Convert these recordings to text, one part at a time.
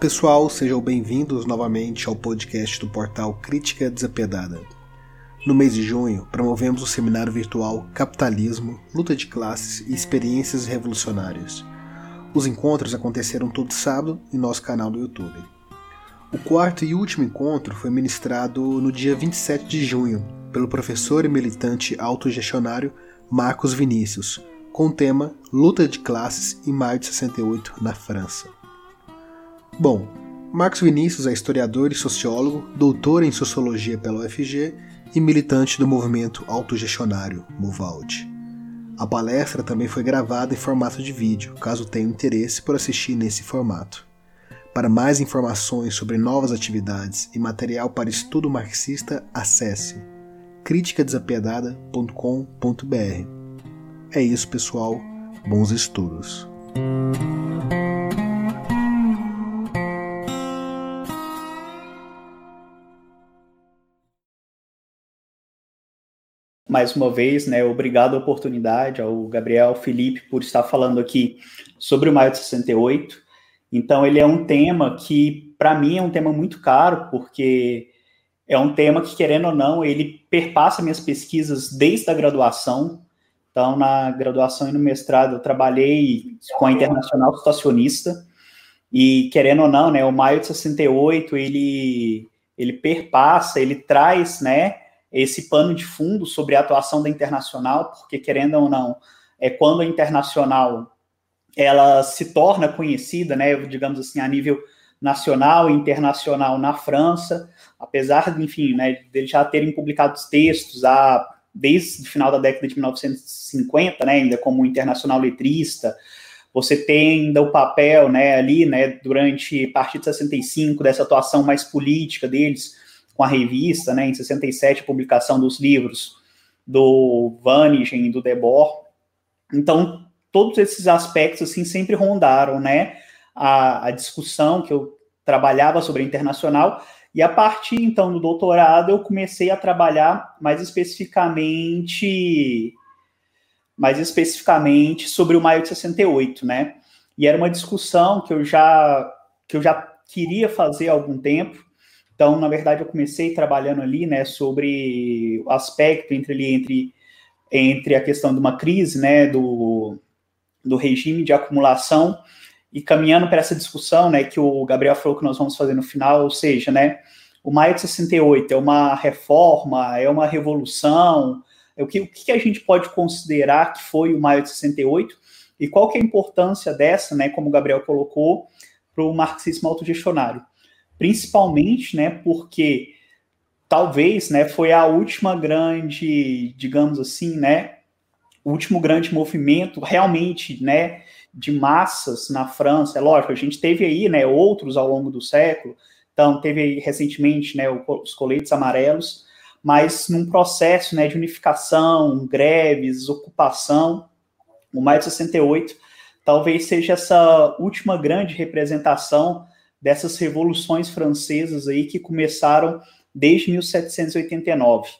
Pessoal, sejam bem-vindos novamente ao podcast do portal Crítica Desapedada. No mês de junho, promovemos o seminário virtual Capitalismo, Luta de Classes e Experiências Revolucionárias. Os encontros aconteceram todo sábado em nosso canal do YouTube. O quarto e último encontro foi ministrado no dia 27 de junho pelo professor e militante autogestionário Marcos Vinícius, com o tema Luta de Classes em maio de 68 na França. Bom, Marcos Vinícius é historiador e sociólogo, doutor em sociologia pela UFG e militante do movimento autogestionário Movald. A palestra também foi gravada em formato de vídeo, caso tenha interesse por assistir nesse formato. Para mais informações sobre novas atividades e material para estudo marxista, acesse criticadesapiedada.com.br. É isso, pessoal. Bons estudos. Mais uma vez, né, obrigado a oportunidade ao Gabriel Felipe por estar falando aqui sobre o Maio de 68. Então, ele é um tema que, para mim, é um tema muito caro, porque é um tema que, querendo ou não, ele perpassa minhas pesquisas desde a graduação. Então, na graduação e no mestrado, eu trabalhei com a Internacional Situacionista, e, querendo ou não, né, o Maio de 68, ele, ele perpassa, ele traz, né, esse pano de fundo sobre a atuação da internacional, porque querendo ou não, é quando a internacional ela se torna conhecida, né, digamos assim, a nível nacional e internacional na França, apesar, enfim, né, deles já terem publicado textos a, desde o final da década de 1950, né, ainda como internacional letrista, você tem ainda o papel, né, ali, né, durante a partir de 65, dessa atuação mais política deles, com a revista, né, em 67, a publicação dos livros do Vanigen do Debord. Então, todos esses aspectos, assim, sempre rondaram, né, a, a discussão que eu trabalhava sobre a internacional, e a partir, então, do doutorado, eu comecei a trabalhar mais especificamente mais especificamente sobre o maio de 68, né? E era uma discussão que eu já que eu já queria fazer há algum tempo, então, na verdade, eu comecei trabalhando ali, né, sobre o aspecto entre ali, entre, entre a questão de uma crise, né, do, do regime de acumulação e caminhando para essa discussão, né, que o Gabriel falou que nós vamos fazer no final, ou seja, né, o maio de 68 é uma reforma, é uma revolução, é o que, o que a gente pode considerar que foi o maio de 68 e qual que é a importância dessa, né, como o Gabriel colocou, para o marxismo autogestionário principalmente, né, porque talvez, né, foi a última grande, digamos assim, né, último grande movimento realmente, né, de massas na França. É lógico, a gente teve aí, né, outros ao longo do século. Então, teve aí recentemente, né, os coletes amarelos, mas num processo, né, de unificação, greves, ocupação, o maio de 68 talvez seja essa última grande representação dessas revoluções francesas aí que começaram desde 1789.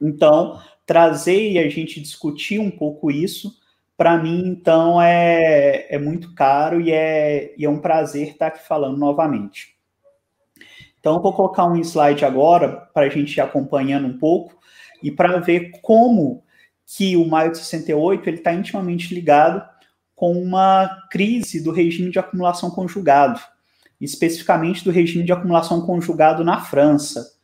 Então, trazer e a gente discutir um pouco isso, para mim, então, é, é muito caro e é, e é um prazer estar aqui falando novamente. Então, vou colocar um slide agora para a gente ir acompanhando um pouco e para ver como que o maio de 68 ele está intimamente ligado com uma crise do regime de acumulação conjugado, especificamente do regime de acumulação conjugado na França.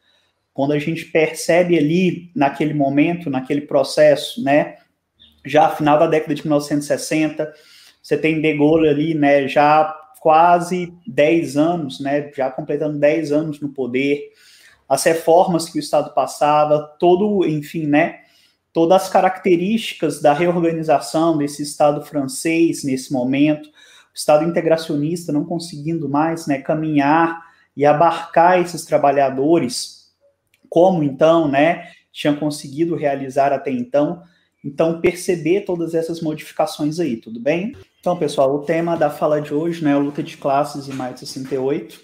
Quando a gente percebe ali, naquele momento, naquele processo, né, já final da década de 1960, você tem De Gaulle ali, né, já quase 10 anos, né, já completando 10 anos no poder, as reformas que o Estado passava, todo, enfim, né, todas as características da reorganização desse Estado francês nesse momento, Estado integracionista não conseguindo mais né, caminhar e abarcar esses trabalhadores, como então né, tinha conseguido realizar até então. Então, perceber todas essas modificações aí, tudo bem? Então, pessoal, o tema da fala de hoje né, é a luta de classes em maio de 68.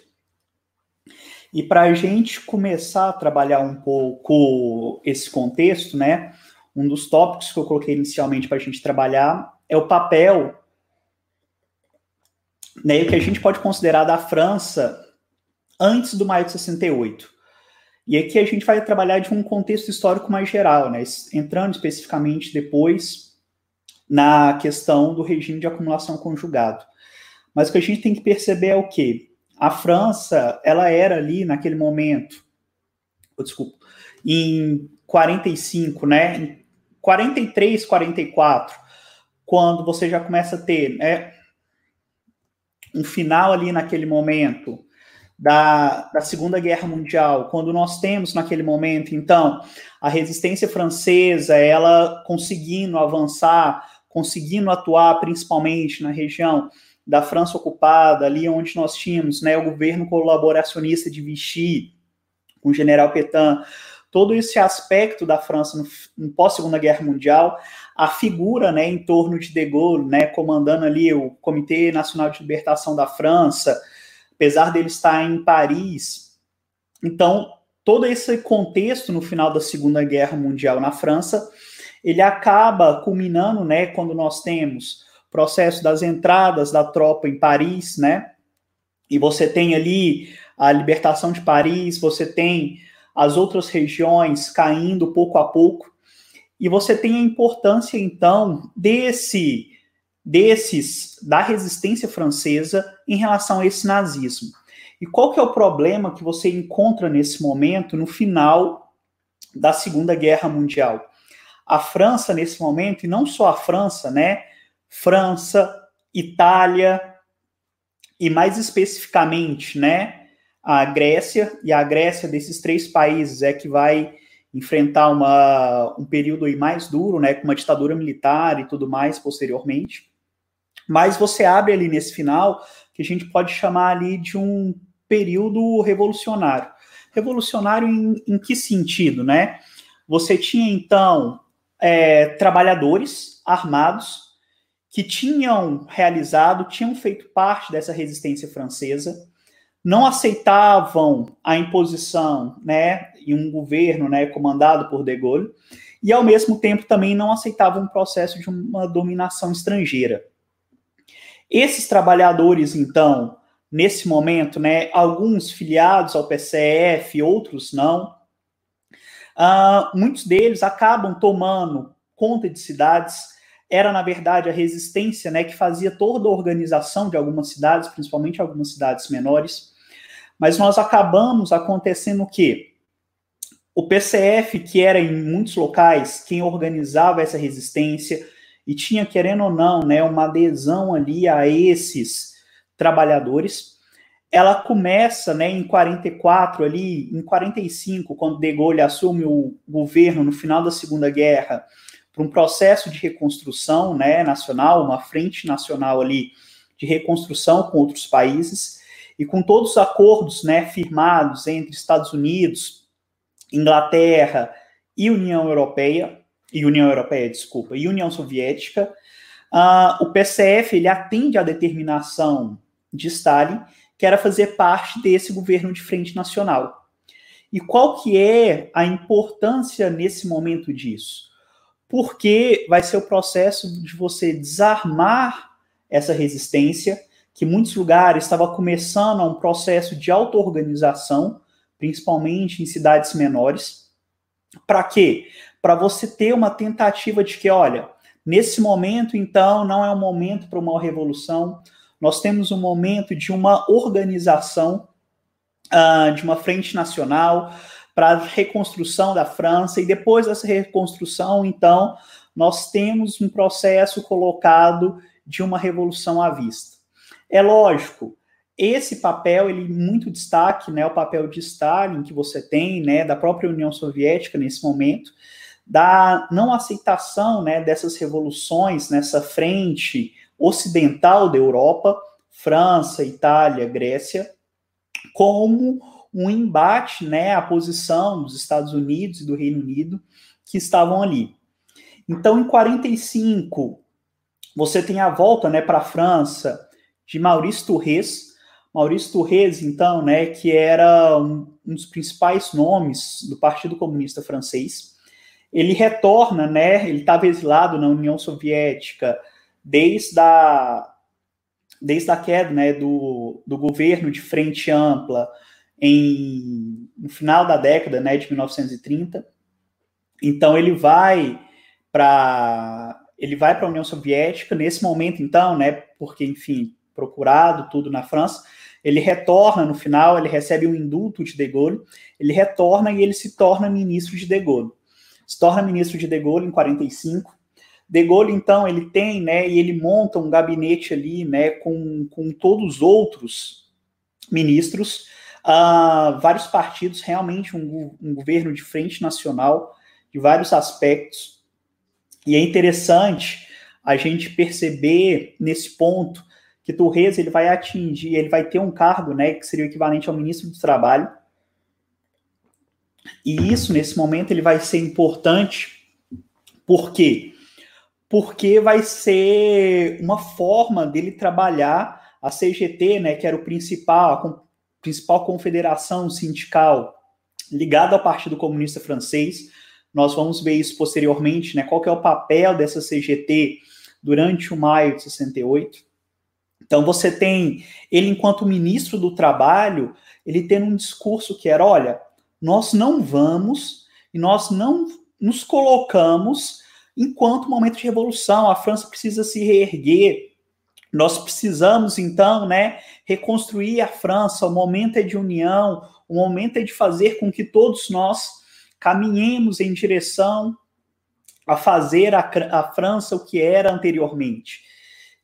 E para a gente começar a trabalhar um pouco esse contexto, né, um dos tópicos que eu coloquei inicialmente para a gente trabalhar é o papel né, o que a gente pode considerar da França antes do maio de 68. E aqui a gente vai trabalhar de um contexto histórico mais geral, né, entrando especificamente depois na questão do regime de acumulação conjugado. Mas o que a gente tem que perceber é o quê? A França, ela era ali naquele momento, oh, desculpa, em 45, né, em 43, 44, quando você já começa a ter né, um final ali naquele momento da, da Segunda Guerra Mundial, quando nós temos naquele momento, então, a resistência francesa, ela conseguindo avançar, conseguindo atuar principalmente na região da França ocupada, ali onde nós tínhamos né, o governo colaboracionista de Vichy, com o general Petain, todo esse aspecto da França no, no pós-Segunda Guerra Mundial, a figura né, em torno de De Gaulle, né, comandando ali o Comitê Nacional de Libertação da França, apesar dele estar em Paris. Então, todo esse contexto no final da Segunda Guerra Mundial na França, ele acaba culminando, né, quando nós temos o processo das entradas da tropa em Paris, né? E você tem ali a libertação de Paris, você tem as outras regiões caindo pouco a pouco. E você tem a importância, então, desse desses da resistência francesa em relação a esse nazismo. E qual que é o problema que você encontra nesse momento no final da Segunda Guerra Mundial? A França nesse momento, e não só a França, né? França, Itália e mais especificamente, né, a Grécia, e a Grécia desses três países é que vai enfrentar uma, um período aí mais duro, né, com uma ditadura militar e tudo mais posteriormente. Mas você abre ali nesse final que a gente pode chamar ali de um período revolucionário. Revolucionário em, em que sentido, né? Você tinha então é, trabalhadores armados que tinham realizado, tinham feito parte dessa resistência francesa, não aceitavam a imposição, né, em um governo, né, comandado por De Gaulle, e ao mesmo tempo também não aceitavam o processo de uma dominação estrangeira. Esses trabalhadores, então, nesse momento, né, alguns filiados ao PCF, outros não, uh, muitos deles acabam tomando conta de cidades. Era, na verdade, a resistência né, que fazia toda a organização de algumas cidades, principalmente algumas cidades menores. Mas nós acabamos acontecendo o quê? O PCF, que era em muitos locais quem organizava essa resistência e tinha, querendo ou não, né, uma adesão ali a esses trabalhadores, ela começa né, em 44, ali, em 45, quando De Gaulle assume o governo no final da Segunda Guerra, para um processo de reconstrução né, nacional, uma frente nacional ali de reconstrução com outros países e com todos os acordos né, firmados entre Estados Unidos, Inglaterra e União Europeia, e União Europeia, desculpa, e União Soviética, uh, o PCF ele atende à determinação de Stalin, que era fazer parte desse governo de frente nacional. E qual que é a importância nesse momento disso? Porque vai ser o processo de você desarmar essa resistência, que muitos lugares estava começando um processo de auto-organização, principalmente em cidades menores. Para quê? Para você ter uma tentativa de que, olha, nesse momento, então, não é um momento para uma revolução, nós temos um momento de uma organização, uh, de uma frente nacional para a reconstrução da França, e depois dessa reconstrução, então, nós temos um processo colocado de uma revolução à vista. É lógico, esse papel, ele muito destaque, né, o papel de Stalin que você tem, né, da própria União Soviética nesse momento, da não aceitação, né, dessas revoluções nessa frente ocidental da Europa, França, Itália, Grécia, como um embate, né, à posição dos Estados Unidos e do Reino Unido que estavam ali. Então, em 45, você tem a volta, né, para a França de Maurício Torres. Maurício Torres, então, né, que era um, um dos principais nomes do Partido Comunista Francês. Ele retorna, né, ele estava exilado na União Soviética desde a desde a queda né, do, do governo de frente ampla em, no final da década né, de 1930. Então ele vai para ele vai para a União Soviética nesse momento então, né, porque enfim, procurado tudo na França, ele retorna no final, ele recebe um indulto de De Gaulle, ele retorna e ele se torna ministro de De Gaulle. Se torna ministro de De Gaulle em 45. De Gaulle, então, ele tem, né, e ele monta um gabinete ali, né, com, com todos os outros ministros, uh, vários partidos, realmente um, um governo de frente nacional, de vários aspectos. E é interessante a gente perceber nesse ponto que Torres ele vai atingir, ele vai ter um cargo, né, que seria o equivalente ao ministro do Trabalho. E isso nesse momento ele vai ser importante, por quê? Porque vai ser uma forma dele trabalhar a CGT, né, que era o principal, principal confederação sindical ligada ao Partido Comunista Francês. Nós vamos ver isso posteriormente, né, qual é o papel dessa CGT durante o maio de 68. Então você tem ele enquanto ministro do trabalho, ele tendo um discurso que era, olha, nós não vamos e nós não nos colocamos enquanto momento de revolução, a França precisa se reerguer. Nós precisamos então, né, reconstruir a França, o momento é de união, o momento é de fazer com que todos nós caminhemos em direção a fazer a, a França o que era anteriormente.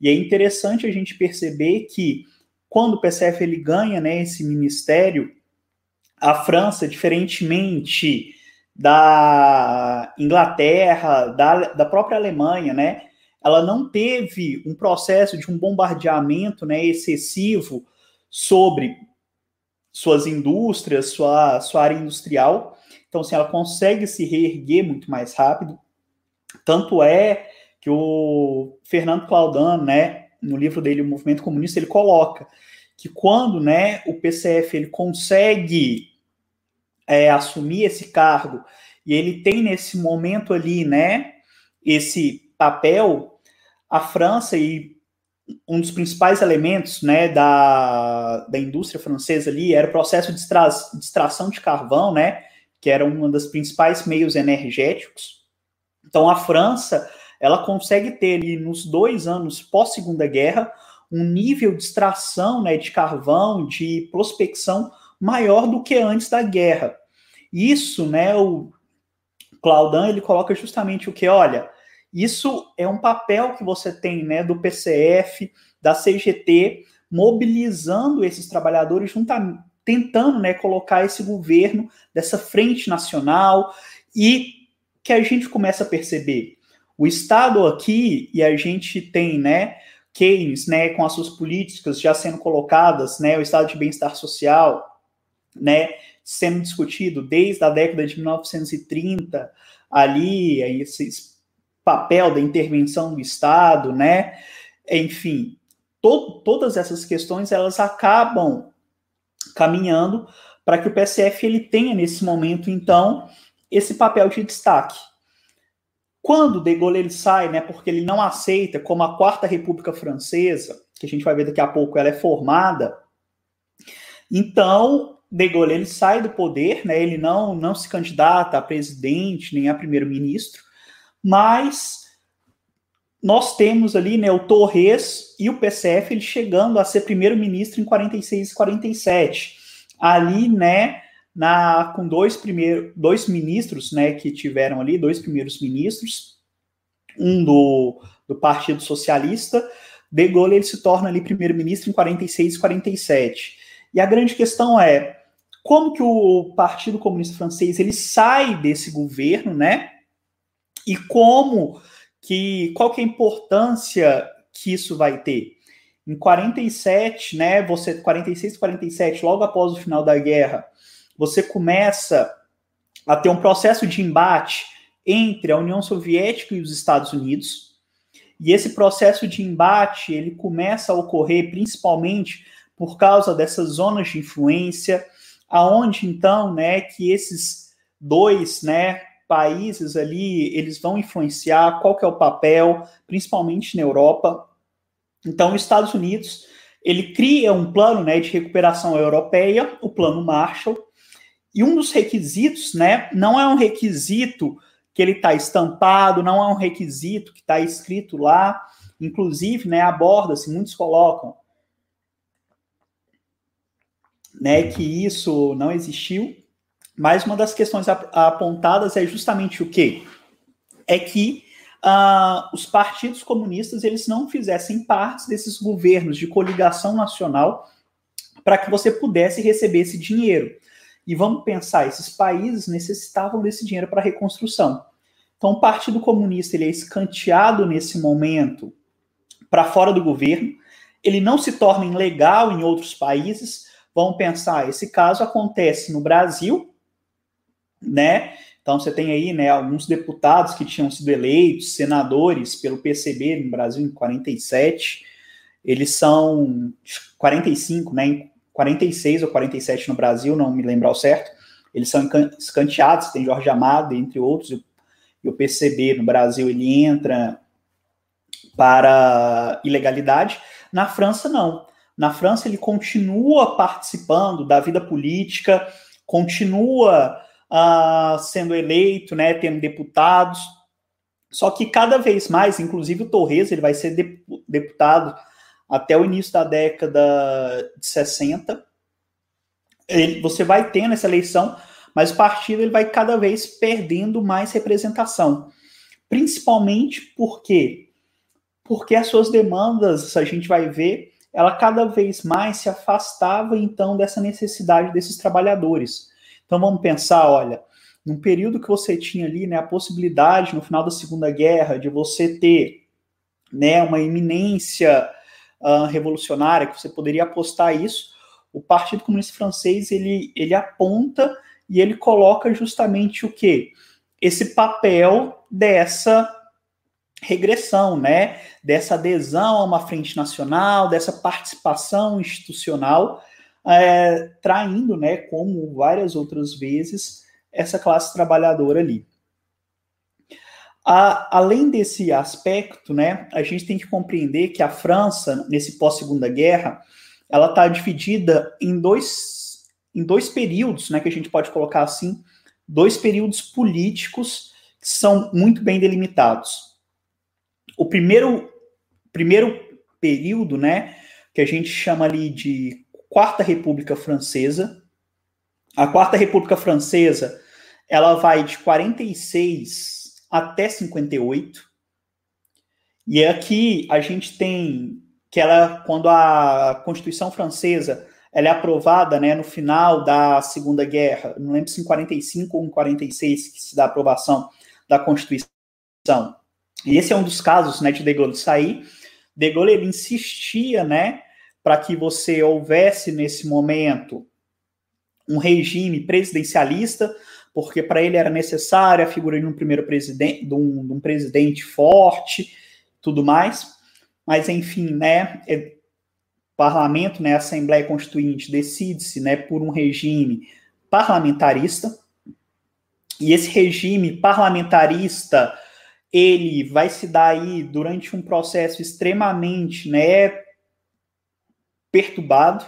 E é interessante a gente perceber que quando o PCF ele ganha né, esse ministério, a França, diferentemente da Inglaterra, da, da própria Alemanha, né, ela não teve um processo de um bombardeamento né, excessivo sobre suas indústrias, sua, sua área industrial. Então, assim, ela consegue se reerguer muito mais rápido. Tanto é que o Fernando Claudan, né, no livro dele, O Movimento Comunista, ele coloca que quando né, o PCF ele consegue é, assumir esse cargo e ele tem nesse momento ali né, esse papel, a França e um dos principais elementos né, da, da indústria francesa ali era o processo de, extra, de extração de carvão, né, que era um dos principais meios energéticos. Então a França ela consegue ter ali nos dois anos pós Segunda Guerra um nível de extração né, de carvão, de prospecção maior do que antes da guerra. Isso, né, o Claudan ele coloca justamente o que, olha, isso é um papel que você tem, né, do PCF, da CGT, mobilizando esses trabalhadores juntamente, tentando, né, colocar esse governo dessa frente nacional e que a gente começa a perceber. O Estado aqui, e a gente tem, né, Keynes, né, com as suas políticas já sendo colocadas, né, o estado de bem-estar social, né, sendo discutido desde a década de 1930, ali, esse papel da intervenção do Estado, né, enfim, to todas essas questões, elas acabam caminhando para que o PSF ele tenha, nesse momento, então, esse papel de destaque. Quando De Gaulle ele sai, né, porque ele não aceita como a Quarta República Francesa, que a gente vai ver daqui a pouco, ela é formada, então De Gaulle ele sai do poder, né, ele não, não se candidata a presidente nem a primeiro-ministro, mas nós temos ali né, o Torres e o PCF ele chegando a ser primeiro-ministro em 46 e 47. Ali, né, na, com dois, primeiros dois ministros né, que tiveram ali, dois primeiros ministros, um do, do Partido Socialista, De Gaulle ele se torna ali primeiro-ministro em 46 e 47. E a grande questão é como que o Partido Comunista Francês ele sai desse governo, né? E como que qual que é a importância que isso vai ter? Em 47, né, você 46 e 47, logo após o final da guerra, você começa a ter um processo de embate entre a União Soviética e os Estados Unidos. E esse processo de embate, ele começa a ocorrer principalmente por causa dessas zonas de influência, aonde então, né, que esses dois, né, países ali, eles vão influenciar qual que é o papel, principalmente na Europa. Então, os Estados Unidos ele cria um plano né, de recuperação europeia, o Plano Marshall, e um dos requisitos, né, não é um requisito que ele está estampado, não é um requisito que está escrito lá, inclusive, né, aborda-se, muitos colocam, né, que isso não existiu, mas uma das questões apontadas é justamente o quê? É que uh, os partidos comunistas eles não fizessem parte desses governos de coligação nacional para que você pudesse receber esse dinheiro. E vamos pensar, esses países necessitavam desse dinheiro para reconstrução. Então, o Partido Comunista ele é escanteado nesse momento para fora do governo, ele não se torna ilegal em outros países. Vamos pensar, esse caso acontece no Brasil, né? Então você tem aí, né, alguns deputados que tinham sido eleitos, senadores pelo PCB no Brasil em 47, eles são 45, né, em 46 ou 47 no Brasil, não me lembro ao certo. Eles são escanteados, tem Jorge Amado, entre outros, e o PCB no Brasil ele entra para ilegalidade. Na França, não. Na França, ele continua participando da vida política, continua uh, sendo eleito, né, tendo deputados. Só que cada vez mais, inclusive o Torres, ele vai ser deputado até o início da década de 60. Ele, você vai ter nessa eleição, mas o partido ele vai cada vez perdendo mais representação. Principalmente porque porque as suas demandas, a gente vai ver, ela cada vez mais se afastava então dessa necessidade desses trabalhadores. Então vamos pensar, olha, num período que você tinha ali, né, a possibilidade no final da Segunda Guerra de você ter, né, uma iminência uh, revolucionária que você poderia apostar isso, o Partido Comunista Francês ele ele aponta e ele coloca justamente o que esse papel dessa regressão, né, dessa adesão a uma frente nacional, dessa participação institucional é, traindo, né, como várias outras vezes, essa classe trabalhadora ali. A, além desse aspecto, né, a gente tem que compreender que a França, nesse pós-segunda guerra, ela está dividida em dois, em dois períodos, né, que a gente pode colocar assim, dois períodos políticos que são muito bem delimitados. O primeiro, primeiro período, né, que a gente chama ali de Quarta República Francesa. A Quarta República Francesa, ela vai de 46 até 58. E aqui a gente tem que ela, quando a Constituição Francesa ela é aprovada né, no final da Segunda Guerra, não lembro se em 45 ou em 46 que se dá a aprovação da Constituição. E esse é um dos casos né, de De Gaulle sair. De Gaulle ele insistia né, para que você houvesse nesse momento um regime presidencialista, porque para ele era necessária a figura de um primeiro presidente, de um, de um presidente forte, tudo mais. Mas enfim, né, é, parlamento, né, Assembleia Constituinte decide-se, né, por um regime parlamentarista. E esse regime parlamentarista ele vai se dar aí durante um processo extremamente, né, perturbado,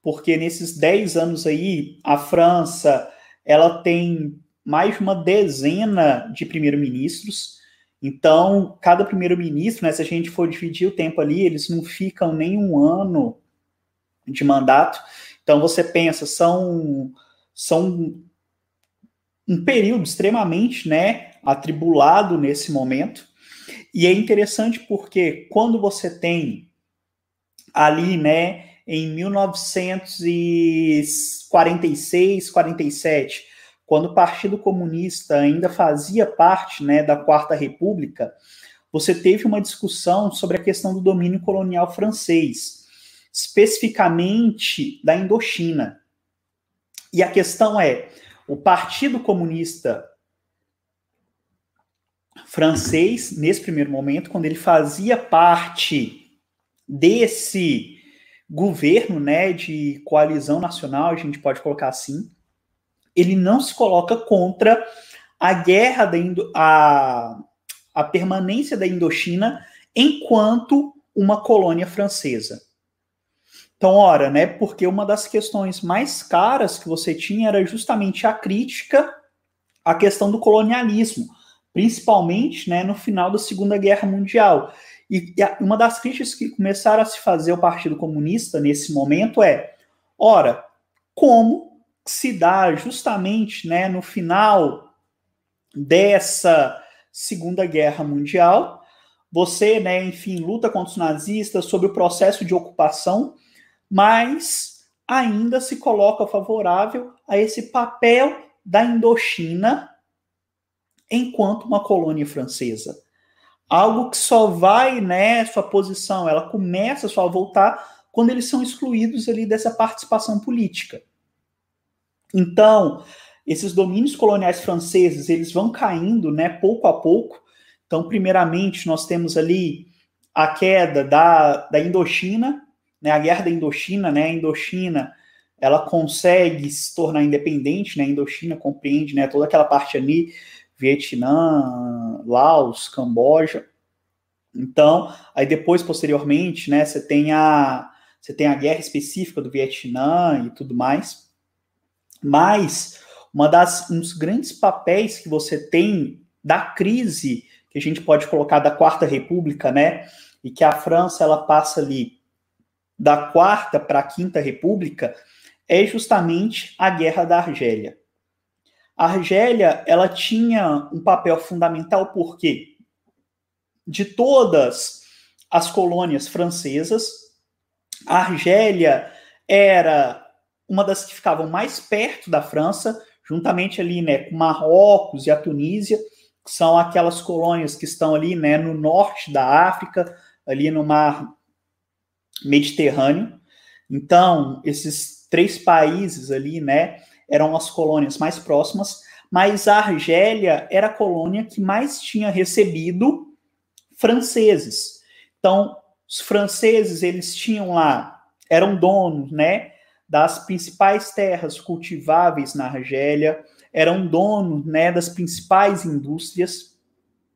porque nesses 10 anos aí, a França, ela tem mais de uma dezena de primeiro-ministros, então, cada primeiro-ministro, né, se a gente for dividir o tempo ali, eles não ficam nem um ano de mandato. Então, você pensa, são, são um período extremamente né, atribulado nesse momento. E é interessante porque quando você tem ali, né, em 1946, 47, quando o Partido Comunista ainda fazia parte, né, da Quarta República, você teve uma discussão sobre a questão do domínio colonial francês, especificamente da Indochina. E a questão é, o Partido Comunista francês, nesse primeiro momento, quando ele fazia parte desse governo, né, de coalizão nacional, a gente pode colocar assim, ele não se coloca contra a guerra da Indo a, a permanência da Indochina enquanto uma colônia francesa. Então, ora, né, porque uma das questões mais caras que você tinha era justamente a crítica à questão do colonialismo, principalmente, né, no final da Segunda Guerra Mundial. E, e uma das críticas que começaram a se fazer ao Partido Comunista nesse momento é, ora, como se dá justamente, né, no final dessa Segunda Guerra Mundial, você, né, enfim, luta contra os nazistas sobre o processo de ocupação mas ainda se coloca favorável a esse papel da Indochina enquanto uma colônia francesa. Algo que só vai, né, sua posição, ela começa só a voltar quando eles são excluídos ali dessa participação política. Então, esses domínios coloniais franceses, eles vão caindo, né, pouco a pouco. Então, primeiramente, nós temos ali a queda da, da Indochina, né, a guerra da Indochina, né, a Indochina, ela consegue se tornar independente, né, a Indochina compreende, né, toda aquela parte ali, Vietnã, Laos, Camboja. Então, aí depois, posteriormente, né, você tem a, você tem a guerra específica do Vietnã e tudo mais. Mas uma das, um dos grandes papéis que você tem da crise que a gente pode colocar da Quarta República, né, e que a França ela passa ali da Quarta para a Quinta República é justamente a Guerra da Argélia. A Argélia, ela tinha um papel fundamental porque de todas as colônias francesas, a Argélia era uma das que ficavam mais perto da França, juntamente ali, né, com Marrocos e a Tunísia, que são aquelas colônias que estão ali, né, no norte da África, ali no mar Mediterrâneo. Então, esses três países ali, né, eram as colônias mais próximas, mas a Argélia era a colônia que mais tinha recebido franceses. Então, os franceses, eles tinham lá, eram donos, né, das principais terras cultiváveis na Argélia, eram donos, né, das principais indústrias.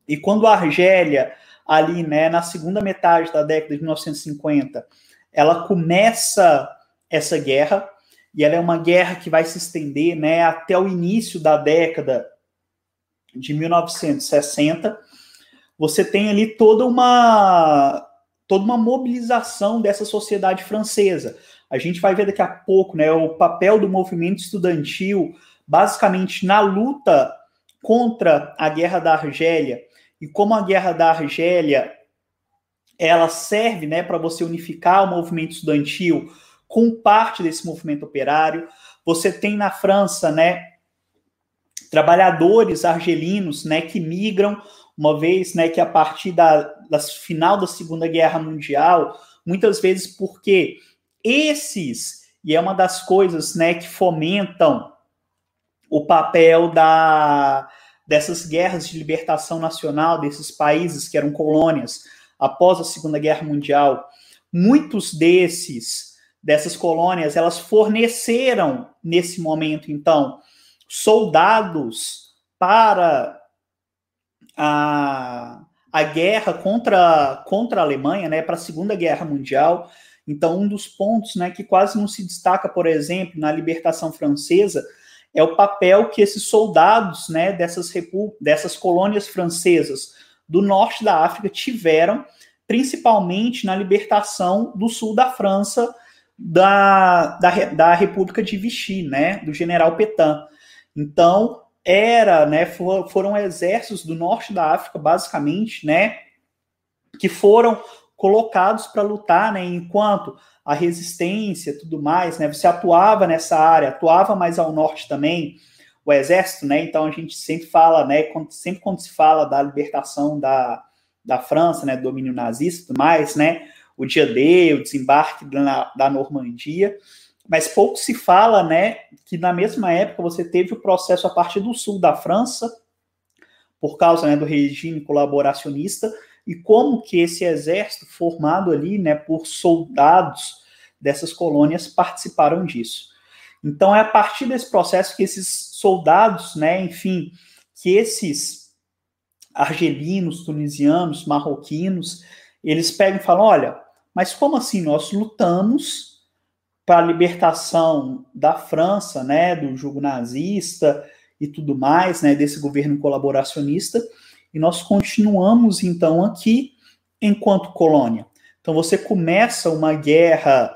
E quando a Argélia ali, né, na segunda metade da década de 1950, ela começa essa guerra e ela é uma guerra que vai se estender, né, até o início da década de 1960. Você tem ali toda uma toda uma mobilização dessa sociedade francesa. A gente vai ver daqui a pouco, né, o papel do movimento estudantil, basicamente na luta contra a guerra da Argélia e como a guerra da Argélia ela serve né, para você unificar o movimento estudantil com parte desse movimento operário. Você tem na França né, trabalhadores argelinos né, que migram, uma vez né, que a partir da, da final da Segunda Guerra Mundial, muitas vezes porque esses, e é uma das coisas né, que fomentam o papel da, dessas guerras de libertação nacional desses países que eram colônias após a Segunda Guerra Mundial, muitos desses dessas colônias, elas forneceram nesse momento então soldados para a, a guerra contra, contra a Alemanha, né, para a Segunda Guerra Mundial. Então, um dos pontos né, que quase não se destaca, por exemplo, na libertação francesa, é o papel que esses soldados né, dessas, dessas colônias francesas do norte da África tiveram, principalmente na libertação do sul da França da, da, da República de Vichy, né, do general Petain. Então, era, né, for, foram exércitos do norte da África, basicamente, né, que foram colocados para lutar, né, enquanto a resistência, tudo mais, né, você atuava nessa área, atuava mais ao norte também, o exército, né? Então a gente sempre fala, né? Quando, sempre quando se fala da libertação da, da França, né? Do domínio nazista, tudo mais, né? O dia D, o desembarque da, da Normandia, mas pouco se fala, né? Que na mesma época você teve o processo a partir do sul da França, por causa né, do regime colaboracionista, e como que esse exército formado ali, né, por soldados dessas colônias participaram disso. Então é a partir desse processo que esses soldados, né, enfim, que esses argelinos, tunisianos, marroquinos, eles pegam e falam: olha, mas como assim nós lutamos para a libertação da França, né, do jugo nazista e tudo mais, né, desse governo colaboracionista, e nós continuamos então aqui enquanto colônia. Então você começa uma guerra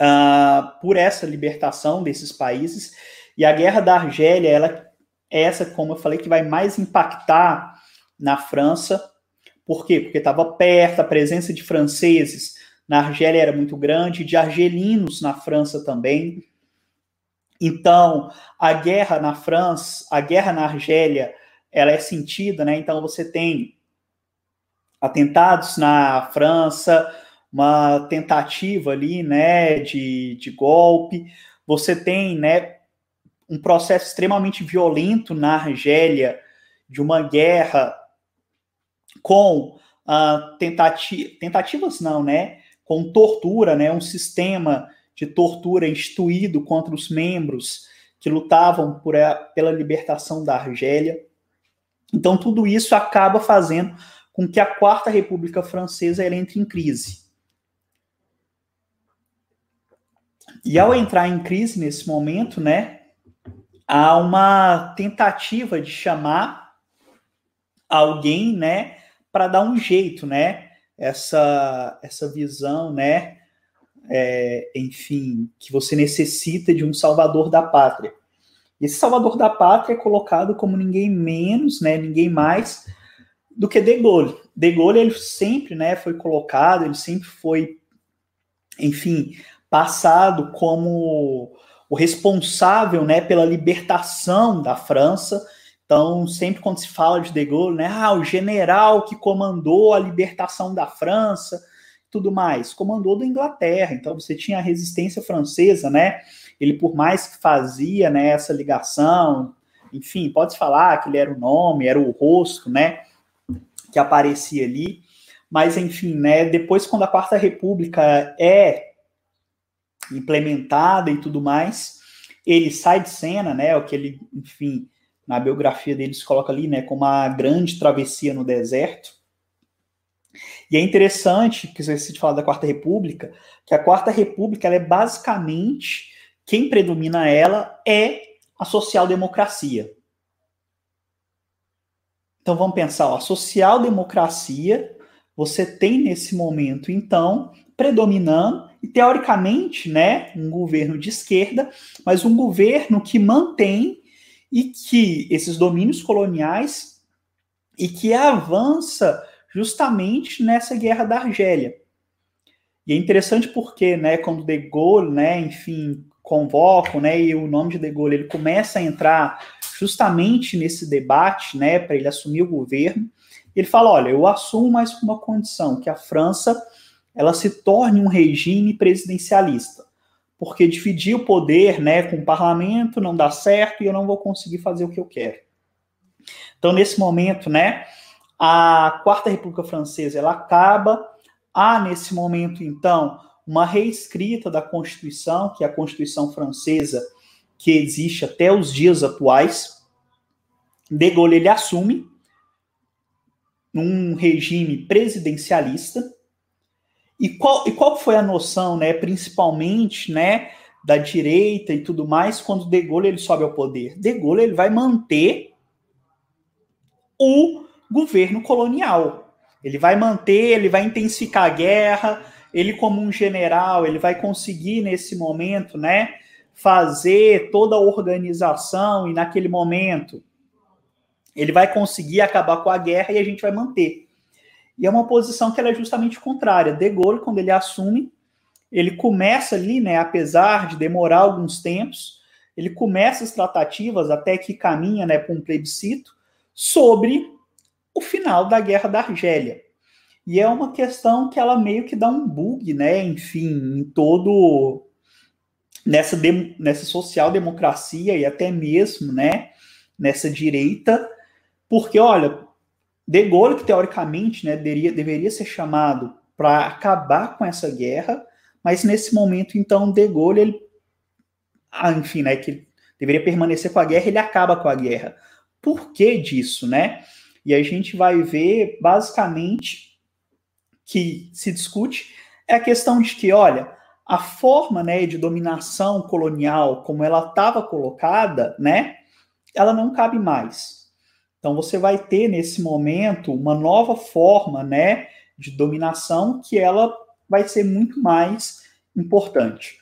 uh, por essa libertação desses países, e a guerra da Argélia, ela é essa, como eu falei, que vai mais impactar na França. Por quê? Porque estava perto, a presença de franceses na Argélia era muito grande, de argelinos na França também. Então, a guerra na França, a guerra na Argélia, ela é sentida, né? Então, você tem atentados na França, uma tentativa ali, né, de, de golpe. Você tem, né, um processo extremamente violento na Argélia de uma guerra com uh, tentati tentativas não, né, com tortura, né, um sistema de tortura instituído contra os membros que lutavam por a, pela libertação da Argélia. Então tudo isso acaba fazendo com que a Quarta República Francesa entre em crise. E ao entrar em crise nesse momento, né, há uma tentativa de chamar alguém, né, para dar um jeito, né, essa essa visão, né, é, enfim, que você necessita de um salvador da pátria. Esse salvador da pátria é colocado como ninguém menos, né, ninguém mais do que De Gaulle. De Gaulle ele sempre, né, foi colocado, ele sempre foi, enfim, passado como o responsável né, pela libertação da França. Então, sempre quando se fala de De Gaulle, né, ah, o general que comandou a libertação da França, tudo mais, comandou da Inglaterra. Então, você tinha a resistência francesa, né? Ele, por mais que fazia né, essa ligação, enfim, pode falar que ele era o nome, era o rosto, né, que aparecia ali. Mas, enfim, né, depois, quando a Quarta República é implementada e tudo mais. Ele sai de cena, né? O que ele, enfim, na biografia dele se coloca ali, né? Como uma grande travessia no deserto. E é interessante que você de falar da Quarta República, que a Quarta República ela é basicamente quem predomina ela é a social-democracia. Então vamos pensar, ó, a social-democracia, você tem nesse momento, então, predominando e teoricamente, né, um governo de esquerda, mas um governo que mantém e que esses domínios coloniais e que avança justamente nessa guerra da Argélia. E é interessante porque, né, quando De Gaulle, né, enfim, convoca, né, e o nome de De Gaulle, ele começa a entrar justamente nesse debate, né, para ele assumir o governo, ele fala, olha, eu assumo mais com uma condição, que a França ela se torne um regime presidencialista. Porque dividir o poder né, com o parlamento não dá certo e eu não vou conseguir fazer o que eu quero. Então, nesse momento, né, a Quarta República Francesa ela acaba. Há, nesse momento, então, uma reescrita da Constituição, que é a Constituição Francesa, que existe até os dias atuais. De Gaulle ele assume um regime presidencialista, e qual, e qual foi a noção, né, principalmente, né, da direita e tudo mais, quando De Gaulle ele sobe ao poder? De Gaulle ele vai manter o governo colonial. Ele vai manter, ele vai intensificar a guerra, ele como um general, ele vai conseguir nesse momento, né, fazer toda a organização e naquele momento ele vai conseguir acabar com a guerra e a gente vai manter. E é uma posição que é justamente contrária. De Gaulle, quando ele assume, ele começa ali, né, apesar de demorar alguns tempos, ele começa as tratativas até que caminha né, para um plebiscito sobre o final da Guerra da Argélia. E é uma questão que ela meio que dá um bug, né, enfim, em todo nessa, de, nessa social-democracia e até mesmo, né, nessa direita, porque, olha, de Gaulle, que teoricamente né, deveria, deveria ser chamado para acabar com essa guerra, mas nesse momento, então, De Gaulle, ele, ah, enfim, né, que deveria permanecer com a guerra, ele acaba com a guerra. Por que disso, né? E a gente vai ver, basicamente, que se discute é a questão de que, olha, a forma né, de dominação colonial, como ela estava colocada, né, ela não cabe mais. Então você vai ter nesse momento uma nova forma né, de dominação que ela vai ser muito mais importante.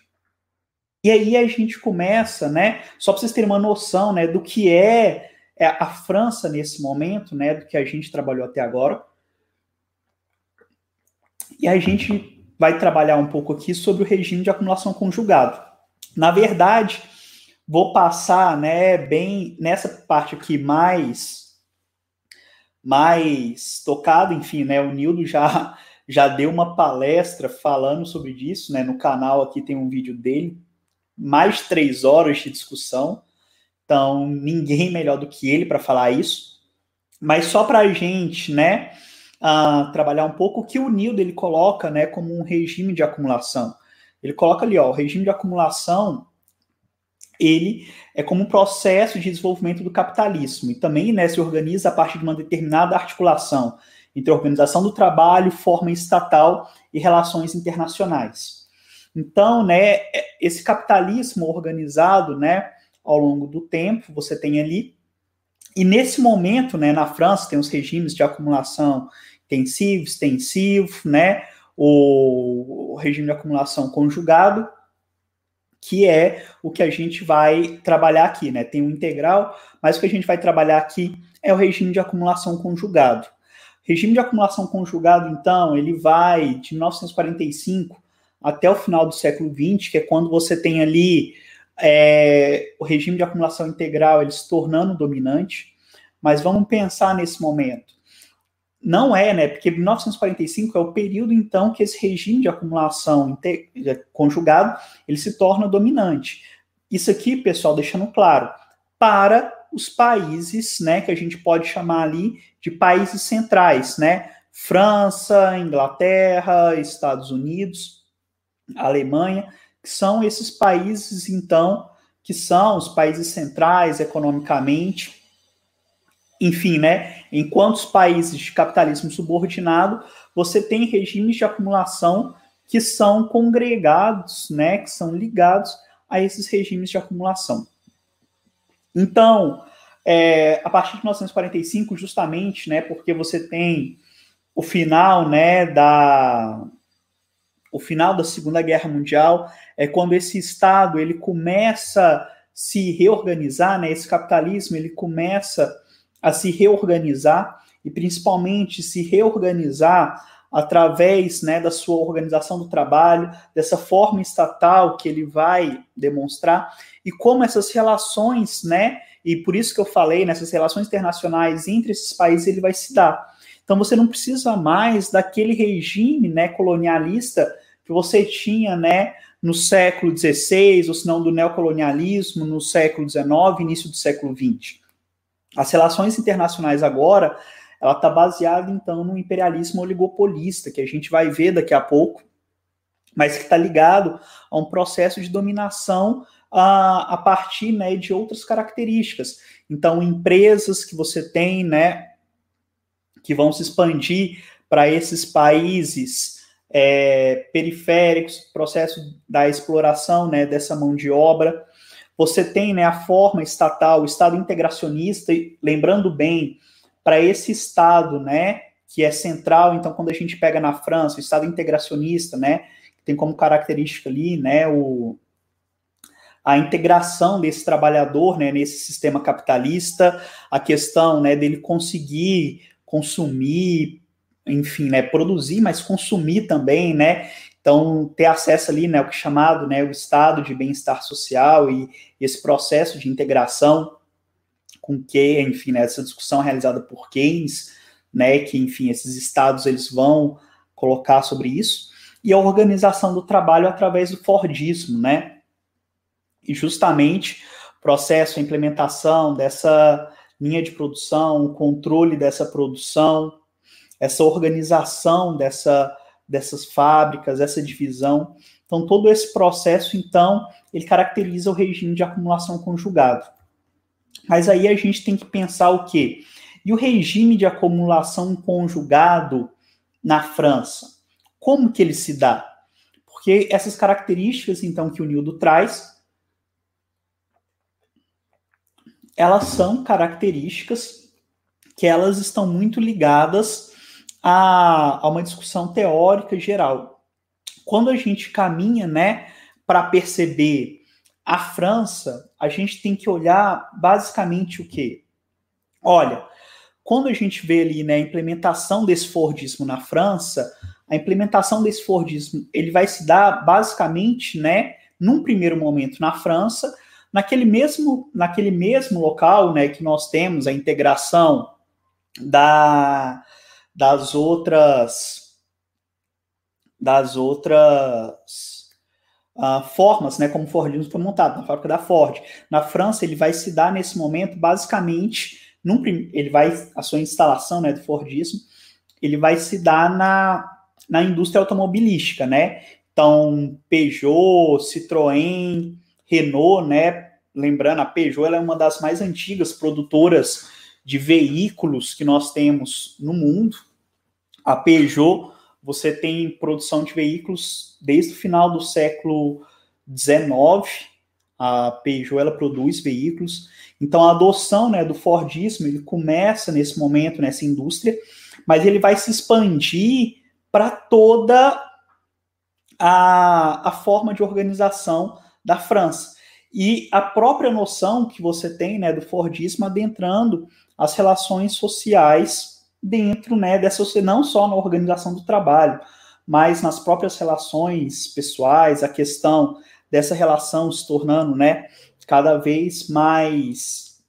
E aí a gente começa, né, só para vocês terem uma noção né, do que é, é a França nesse momento, né, do que a gente trabalhou até agora. E a gente vai trabalhar um pouco aqui sobre o regime de acumulação conjugado. Na verdade, vou passar, né, bem nessa parte aqui mais mais tocado, enfim, né, o Nildo já já deu uma palestra falando sobre isso, né, no canal aqui tem um vídeo dele, mais de três horas de discussão, então ninguém melhor do que ele para falar isso, mas só para a gente, né, uh, trabalhar um pouco o que o Nildo ele coloca né, como um regime de acumulação. Ele coloca ali, ó, o regime de acumulação ele é como um processo de desenvolvimento do capitalismo e também né, se organiza a partir de uma determinada articulação entre organização do trabalho, forma estatal e relações internacionais. Então, né, esse capitalismo organizado, né, ao longo do tempo, você tem ali e nesse momento, né, na França tem os regimes de acumulação intensivo, extensivo, né? O, o regime de acumulação conjugado, que é o que a gente vai trabalhar aqui, né? Tem o integral, mas o que a gente vai trabalhar aqui é o regime de acumulação conjugado. Regime de acumulação conjugado, então, ele vai de 1945 até o final do século XX, que é quando você tem ali é, o regime de acumulação integral ele se tornando dominante. Mas vamos pensar nesse momento. Não é, né? Porque 1945 é o período, então, que esse regime de acumulação conjugado ele se torna dominante. Isso aqui, pessoal, deixando claro, para os países, né, que a gente pode chamar ali de países centrais, né? França, Inglaterra, Estados Unidos, Alemanha, que são esses países, então, que são os países centrais economicamente, enfim, né, em quantos países de capitalismo subordinado você tem regimes de acumulação que são congregados, né, que são ligados a esses regimes de acumulação. Então, é, a partir de 1945, justamente, né, porque você tem o final, né, da o final da Segunda Guerra Mundial, é quando esse Estado ele começa a se reorganizar, né, esse capitalismo ele começa a se reorganizar e principalmente se reorganizar através né, da sua organização do trabalho, dessa forma estatal que ele vai demonstrar, e como essas relações, né, e por isso que eu falei, nessas relações internacionais entre esses países, ele vai se dar. Então você não precisa mais daquele regime né, colonialista que você tinha né, no século XVI, ou se não do neocolonialismo no século XIX, início do século XX. As relações internacionais agora, ela está baseada, então, no imperialismo oligopolista, que a gente vai ver daqui a pouco, mas que está ligado a um processo de dominação a, a partir né, de outras características. Então, empresas que você tem, né, que vão se expandir para esses países é, periféricos, processo da exploração né, dessa mão de obra, você tem né, a forma estatal, o Estado integracionista, e lembrando bem, para esse Estado, né, que é central, então quando a gente pega na França, o Estado integracionista, né, tem como característica ali, né, o, a integração desse trabalhador, né, nesse sistema capitalista, a questão, né, dele conseguir consumir, enfim, né, produzir, mas consumir também, né, então, ter acesso ali, né, o que é chamado, né, o estado de bem-estar social e, esse processo de integração com que, enfim, né, essa discussão realizada por Keynes, né, que, enfim, esses estados eles vão colocar sobre isso, e a organização do trabalho através do Fordismo, né, e justamente processo, a implementação dessa linha de produção, o controle dessa produção, essa organização dessa dessas fábricas, essa divisão. Então, todo esse processo, então, ele caracteriza o regime de acumulação conjugado. Mas aí a gente tem que pensar o quê? E o regime de acumulação conjugado na França? Como que ele se dá? Porque essas características, então, que o Nildo traz, elas são características que elas estão muito ligadas a, a uma discussão teórica geral. Quando a gente caminha, né, para perceber a França, a gente tem que olhar basicamente o quê? Olha, quando a gente vê ali né, a implementação desse Fordismo na França, a implementação desse Fordismo ele vai se dar basicamente, né, num primeiro momento na França, naquele mesmo, naquele mesmo local né, que nós temos a integração da, das outras das outras uh, formas, né, como o Fordismo foi montado na fábrica da Ford. Na França, ele vai se dar nesse momento, basicamente, num, ele vai a sua instalação, né, do Fordismo, ele vai se dar na, na indústria automobilística, né? Então, Peugeot, Citroën, Renault, né? Lembrando, a Peugeot é uma das mais antigas produtoras de veículos que nós temos no mundo. A Peugeot, você tem produção de veículos desde o final do século XIX. A Peugeot ela produz veículos. Então a adoção né, do Fordismo ele começa nesse momento nessa indústria, mas ele vai se expandir para toda a, a forma de organização da França. E a própria noção que você tem né, do Fordismo adentrando as relações sociais dentro né, dessa, não só na organização do trabalho, mas nas próprias relações pessoais, a questão dessa relação se tornando né, cada vez mais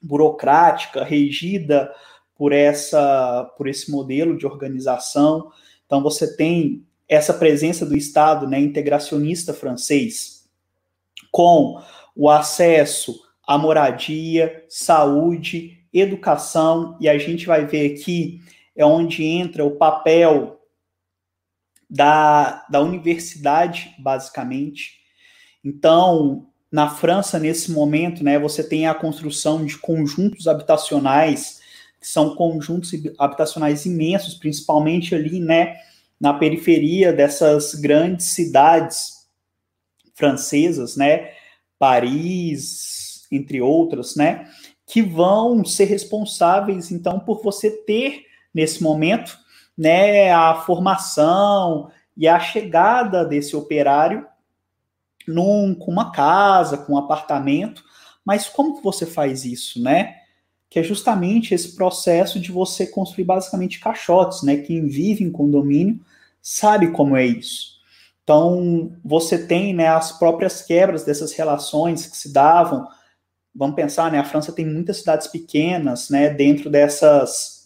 burocrática, regida por essa por esse modelo de organização. Então você tem essa presença do Estado né, integracionista francês com o acesso à moradia, saúde educação, e a gente vai ver aqui é onde entra o papel da, da universidade, basicamente. Então, na França, nesse momento, né, você tem a construção de conjuntos habitacionais, que são conjuntos habitacionais imensos, principalmente ali, né, na periferia dessas grandes cidades francesas, né, Paris, entre outras, né, que vão ser responsáveis, então, por você ter, nesse momento, né, a formação e a chegada desse operário num, com uma casa, com um apartamento. Mas como que você faz isso, né? Que é justamente esse processo de você construir basicamente caixotes, né? Quem vive em condomínio sabe como é isso. Então, você tem né, as próprias quebras dessas relações que se davam. Vamos pensar, né, a França tem muitas cidades pequenas, né, dentro dessas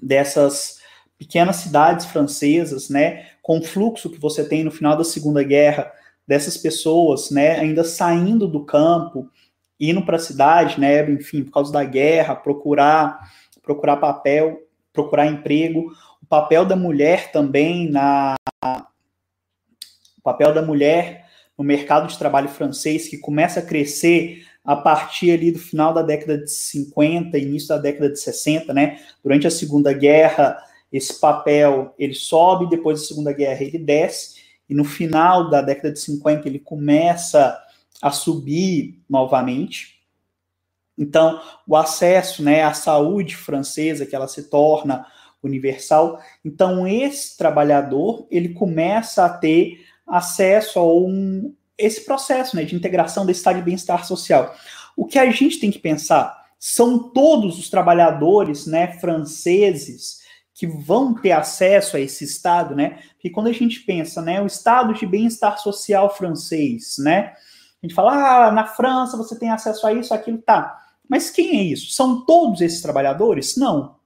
dessas pequenas cidades francesas, né, com o fluxo que você tem no final da Segunda Guerra dessas pessoas, né, ainda saindo do campo, indo para a cidade, né, enfim, por causa da guerra, procurar procurar papel, procurar emprego, o papel da mulher também na papel da mulher no mercado de trabalho francês que começa a crescer a partir ali do final da década de 50, início da década de 60, né? Durante a Segunda Guerra, esse papel ele sobe, depois da Segunda Guerra ele desce, e no final da década de 50 ele começa a subir novamente. Então, o acesso, né, à saúde francesa, que ela se torna universal. Então, esse trabalhador, ele começa a ter acesso a um, esse processo né, de integração desse estado de bem-estar social. O que a gente tem que pensar são todos os trabalhadores né, franceses que vão ter acesso a esse estado, né? Porque quando a gente pensa, né, o estado de bem-estar social francês, né? A gente fala, ah, na França você tem acesso a isso, aquilo, tá. Mas quem é isso? São todos esses trabalhadores? Não.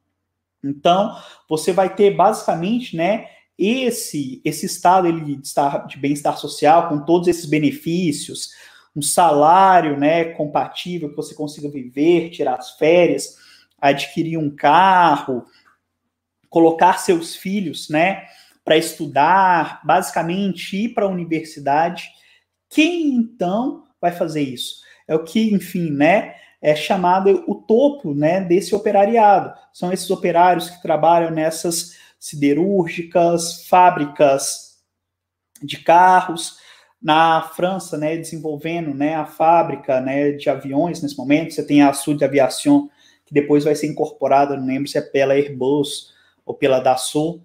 Então, você vai ter basicamente, né, esse esse estado ele de, de bem-estar social com todos esses benefícios, um salário, né, compatível que você consiga viver, tirar as férias, adquirir um carro, colocar seus filhos, né, para estudar, basicamente ir para a universidade. Quem então vai fazer isso? É o que, enfim, né, é chamado o topo, né, desse operariado. São esses operários que trabalham nessas siderúrgicas, fábricas de carros. Na França, né, desenvolvendo né, a fábrica né, de aviões nesse momento, você tem a Sud Aviation, que depois vai ser incorporada, não lembro se é pela Airbus ou pela Dassault.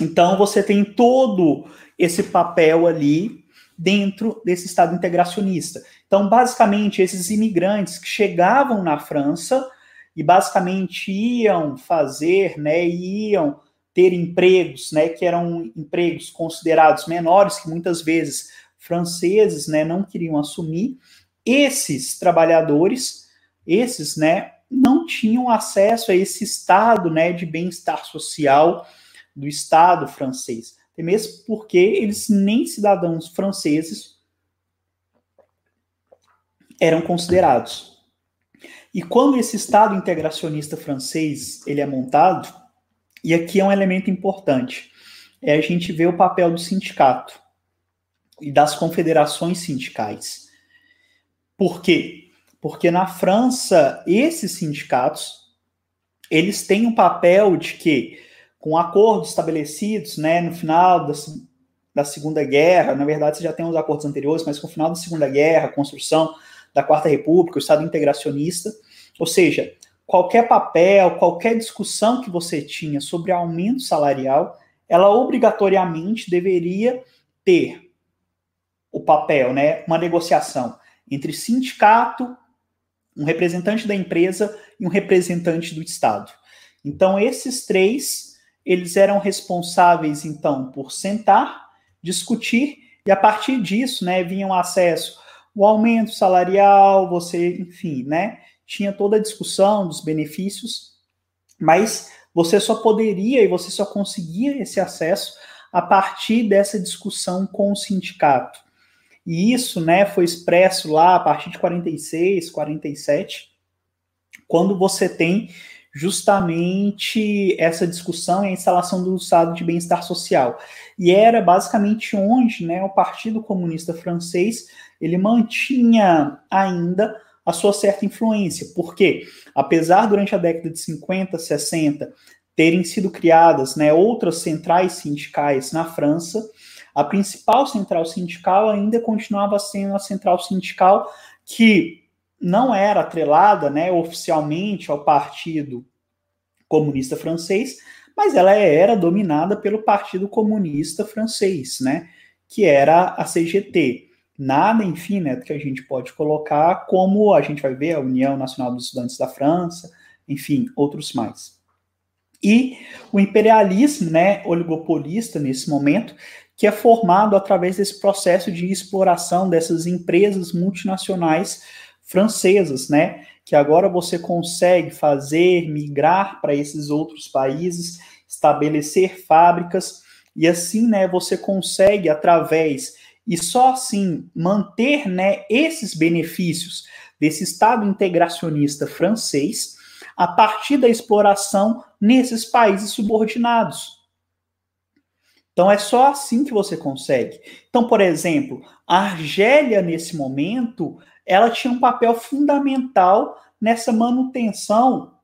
Então, você tem todo esse papel ali dentro desse Estado integracionista. Então, basicamente, esses imigrantes que chegavam na França e basicamente iam fazer, né, iam ter empregos, né, que eram empregos considerados menores, que muitas vezes franceses, né, não queriam assumir. Esses trabalhadores, esses, né, não tinham acesso a esse estado, né, de bem-estar social do Estado francês. Até mesmo porque eles nem cidadãos franceses eram considerados. E quando esse Estado integracionista francês ele é montado, e aqui é um elemento importante, é a gente ver o papel do sindicato e das confederações sindicais. Por quê? Porque na França, esses sindicatos, eles têm um papel de que com acordos estabelecidos né, no final da, da Segunda Guerra, na verdade você já tem os acordos anteriores, mas com o final da Segunda Guerra, construção da Quarta República, o Estado integracionista, ou seja, qualquer papel, qualquer discussão que você tinha sobre aumento salarial, ela obrigatoriamente deveria ter o papel, né, uma negociação entre sindicato, um representante da empresa e um representante do Estado. Então, esses três eles eram responsáveis, então, por sentar, discutir, e a partir disso, né, vinham acesso o aumento salarial, você, enfim, né, tinha toda a discussão dos benefícios, mas você só poderia e você só conseguia esse acesso a partir dessa discussão com o sindicato. E isso, né, foi expresso lá a partir de 46, 47, quando você tem justamente essa discussão e a instalação do estado de bem-estar social. E era basicamente onde né, o Partido Comunista Francês ele mantinha ainda a sua certa influência, porque apesar durante a década de 50, 60 terem sido criadas né, outras centrais sindicais na França, a principal central sindical ainda continuava sendo a central sindical que não era atrelada né, oficialmente ao Partido Comunista Francês, mas ela era dominada pelo Partido Comunista Francês, né, que era a CGT. Nada, enfim, né, que a gente pode colocar como a gente vai ver a União Nacional dos Estudantes da França, enfim, outros mais. E o imperialismo, né, oligopolista nesse momento, que é formado através desse processo de exploração dessas empresas multinacionais francesas, né? Que agora você consegue fazer, migrar para esses outros países, estabelecer fábricas, e assim, né, você consegue, através, e só assim, manter, né, esses benefícios desse Estado integracionista francês, a partir da exploração nesses países subordinados. Então é só assim que você consegue. Então, por exemplo, a Argélia, nesse momento, ela tinha um papel fundamental nessa manutenção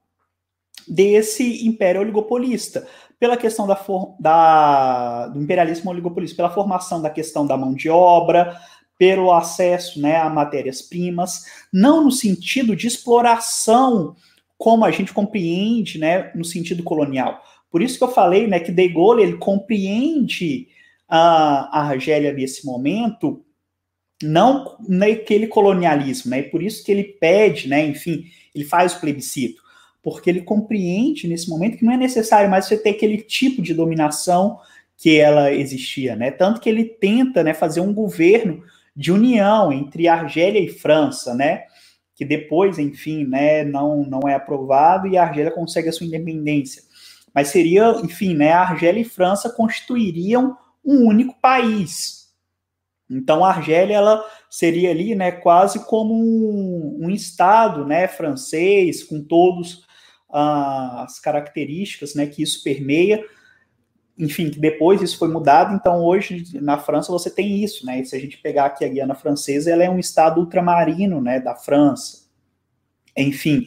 desse império oligopolista, pela questão da, da, do imperialismo oligopolista, pela formação da questão da mão de obra, pelo acesso né, a matérias-primas, não no sentido de exploração como a gente compreende né, no sentido colonial. Por isso que eu falei né, que De Gaulle ele compreende a, a Argélia nesse momento não naquele colonialismo, né? E por isso que ele pede, né? Enfim, ele faz o plebiscito, porque ele compreende nesse momento que não é necessário mais você ter aquele tipo de dominação que ela existia, né? Tanto que ele tenta, né, fazer um governo de união entre Argélia e França, né? Que depois, enfim, né, não não é aprovado e a Argélia consegue a sua independência. Mas seria, enfim, né, a Argélia e França constituiriam um único país, então, a Argélia ela seria ali, né, quase como um, um estado, né, francês, com todas ah, as características, né, que isso permeia. Enfim, depois isso foi mudado. Então, hoje na França você tem isso, né? E se a gente pegar aqui a Guiana Francesa, ela é um estado ultramarino, né, da França. enfim.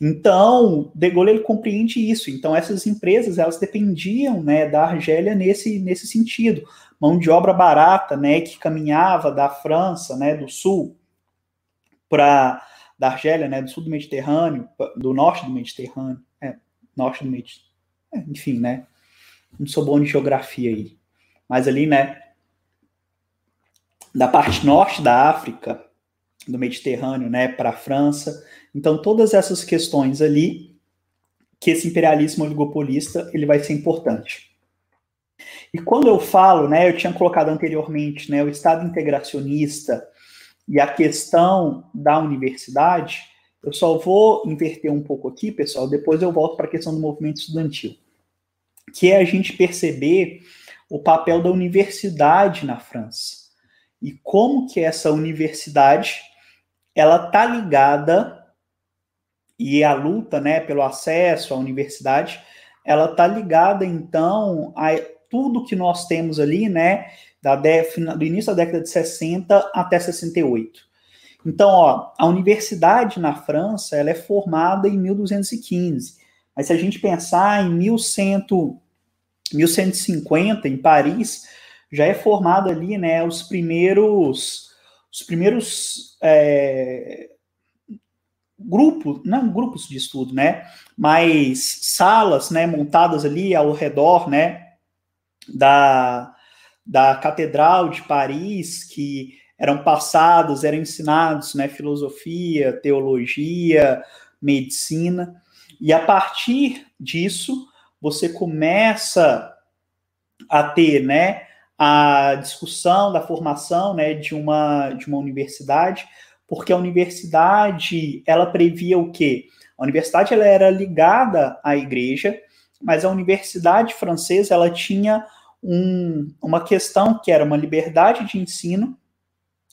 Então, De Gaulle ele compreende isso. Então, essas empresas elas dependiam, né, da Argélia nesse, nesse sentido, mão de obra barata, né, que caminhava da França, né, do sul para da Argélia, né, do sul do Mediterrâneo, do norte do Mediterrâneo, é, norte do Mediterrâneo, é, enfim, né, não sou bom de geografia aí, mas ali, né, da parte norte da África, do Mediterrâneo, né, para a França. Então, todas essas questões ali, que esse imperialismo oligopolista, ele vai ser importante. E quando eu falo, né, eu tinha colocado anteriormente, né, o Estado integracionista e a questão da universidade, eu só vou inverter um pouco aqui, pessoal, depois eu volto para a questão do movimento estudantil, que é a gente perceber o papel da universidade na França e como que essa universidade ela tá ligada e a luta, né, pelo acesso à universidade, ela tá ligada então a tudo que nós temos ali, né, da do início da década de 60 até 68. Então, ó, a universidade na França, ela é formada em 1215. Mas se a gente pensar em 1100, 1150 em Paris, já é formado ali, né, os primeiros os primeiros é, grupos, não grupos de estudo, né, mas salas, né, montadas ali ao redor, né, da, da Catedral de Paris, que eram passados, eram ensinados, né, filosofia, teologia, medicina, e a partir disso você começa a ter, né, a discussão da formação né, de, uma, de uma universidade, porque a universidade ela previa o quê? A universidade ela era ligada à igreja, mas a universidade francesa ela tinha um, uma questão que era uma liberdade de ensino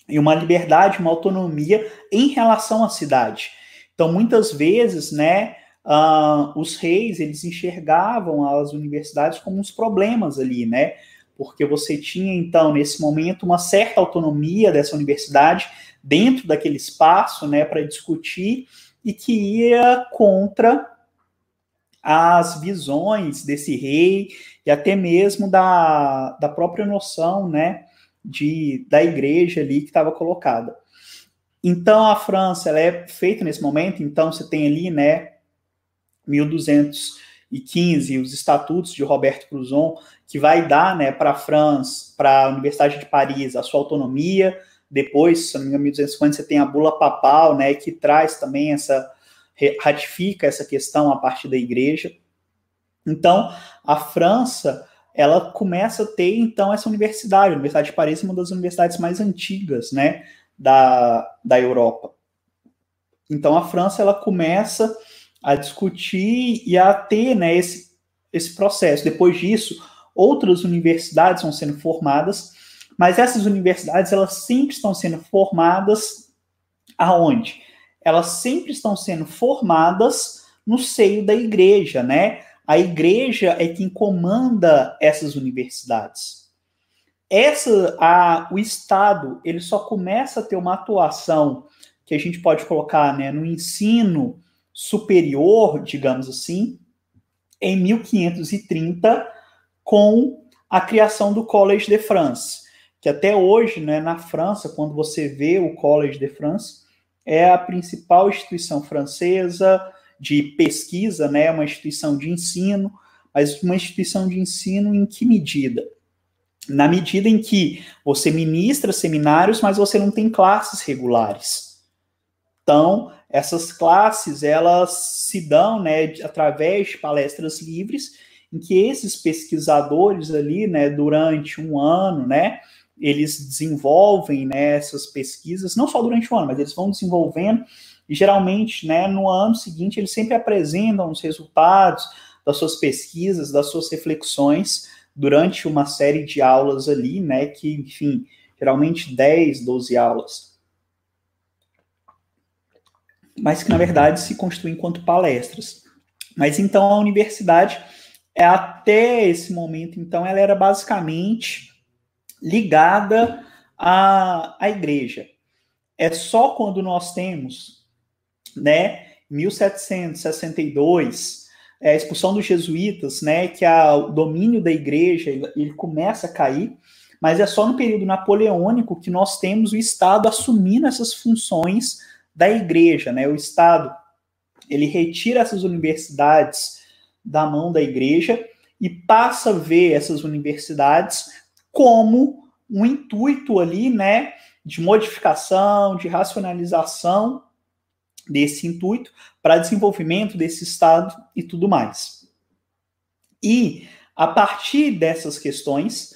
e uma liberdade, uma autonomia em relação à cidade. Então, muitas vezes, né, uh, os reis eles enxergavam as universidades como uns problemas ali, né? porque você tinha, então, nesse momento, uma certa autonomia dessa universidade dentro daquele espaço, né, para discutir e que ia contra as visões desse rei e até mesmo da, da própria noção, né, de, da igreja ali que estava colocada. Então, a França, ela é feita nesse momento, então você tem ali, né, 1215, os estatutos de Roberto Cruzon, que vai dar né, para a França, para a Universidade de Paris, a sua autonomia. Depois, engano, 1250, você tem a bula papal, né, que traz também essa, ratifica essa questão a partir da igreja. Então, a França, ela começa a ter, então, essa universidade. A Universidade de Paris é uma das universidades mais antigas, né, da, da Europa. Então, a França, ela começa a discutir e a ter, né, esse, esse processo. Depois disso, outras universidades vão sendo formadas, mas essas universidades elas sempre estão sendo formadas aonde? Elas sempre estão sendo formadas no seio da igreja, né? A igreja é quem comanda essas universidades. Essa, a, o Estado, ele só começa a ter uma atuação que a gente pode colocar né, no ensino superior, digamos assim, em 1530, com a criação do Collège de France, que até hoje, né, na França, quando você vê o Collège de France, é a principal instituição francesa de pesquisa, né, uma instituição de ensino, mas uma instituição de ensino em que medida? Na medida em que você ministra seminários, mas você não tem classes regulares. Então, essas classes, elas se dão, né, através de palestras livres, em que esses pesquisadores ali, né, durante um ano, né, eles desenvolvem né, essas pesquisas, não só durante um ano, mas eles vão desenvolvendo, e geralmente, né, no ano seguinte, eles sempre apresentam os resultados das suas pesquisas, das suas reflexões, durante uma série de aulas ali, né, que, enfim, geralmente 10, 12 aulas. Mas que, na verdade, se constituem enquanto palestras. Mas então a universidade até esse momento, então, ela era basicamente ligada à, à igreja. É só quando nós temos, né, 1762, é, a expulsão dos jesuítas, né, que a, o domínio da igreja ele, começa a cair, mas é só no período napoleônico que nós temos o Estado assumindo essas funções da igreja, né? O Estado ele retira essas universidades da mão da igreja e passa a ver essas universidades como um intuito ali, né, de modificação, de racionalização desse intuito para desenvolvimento desse Estado e tudo mais. E a partir dessas questões,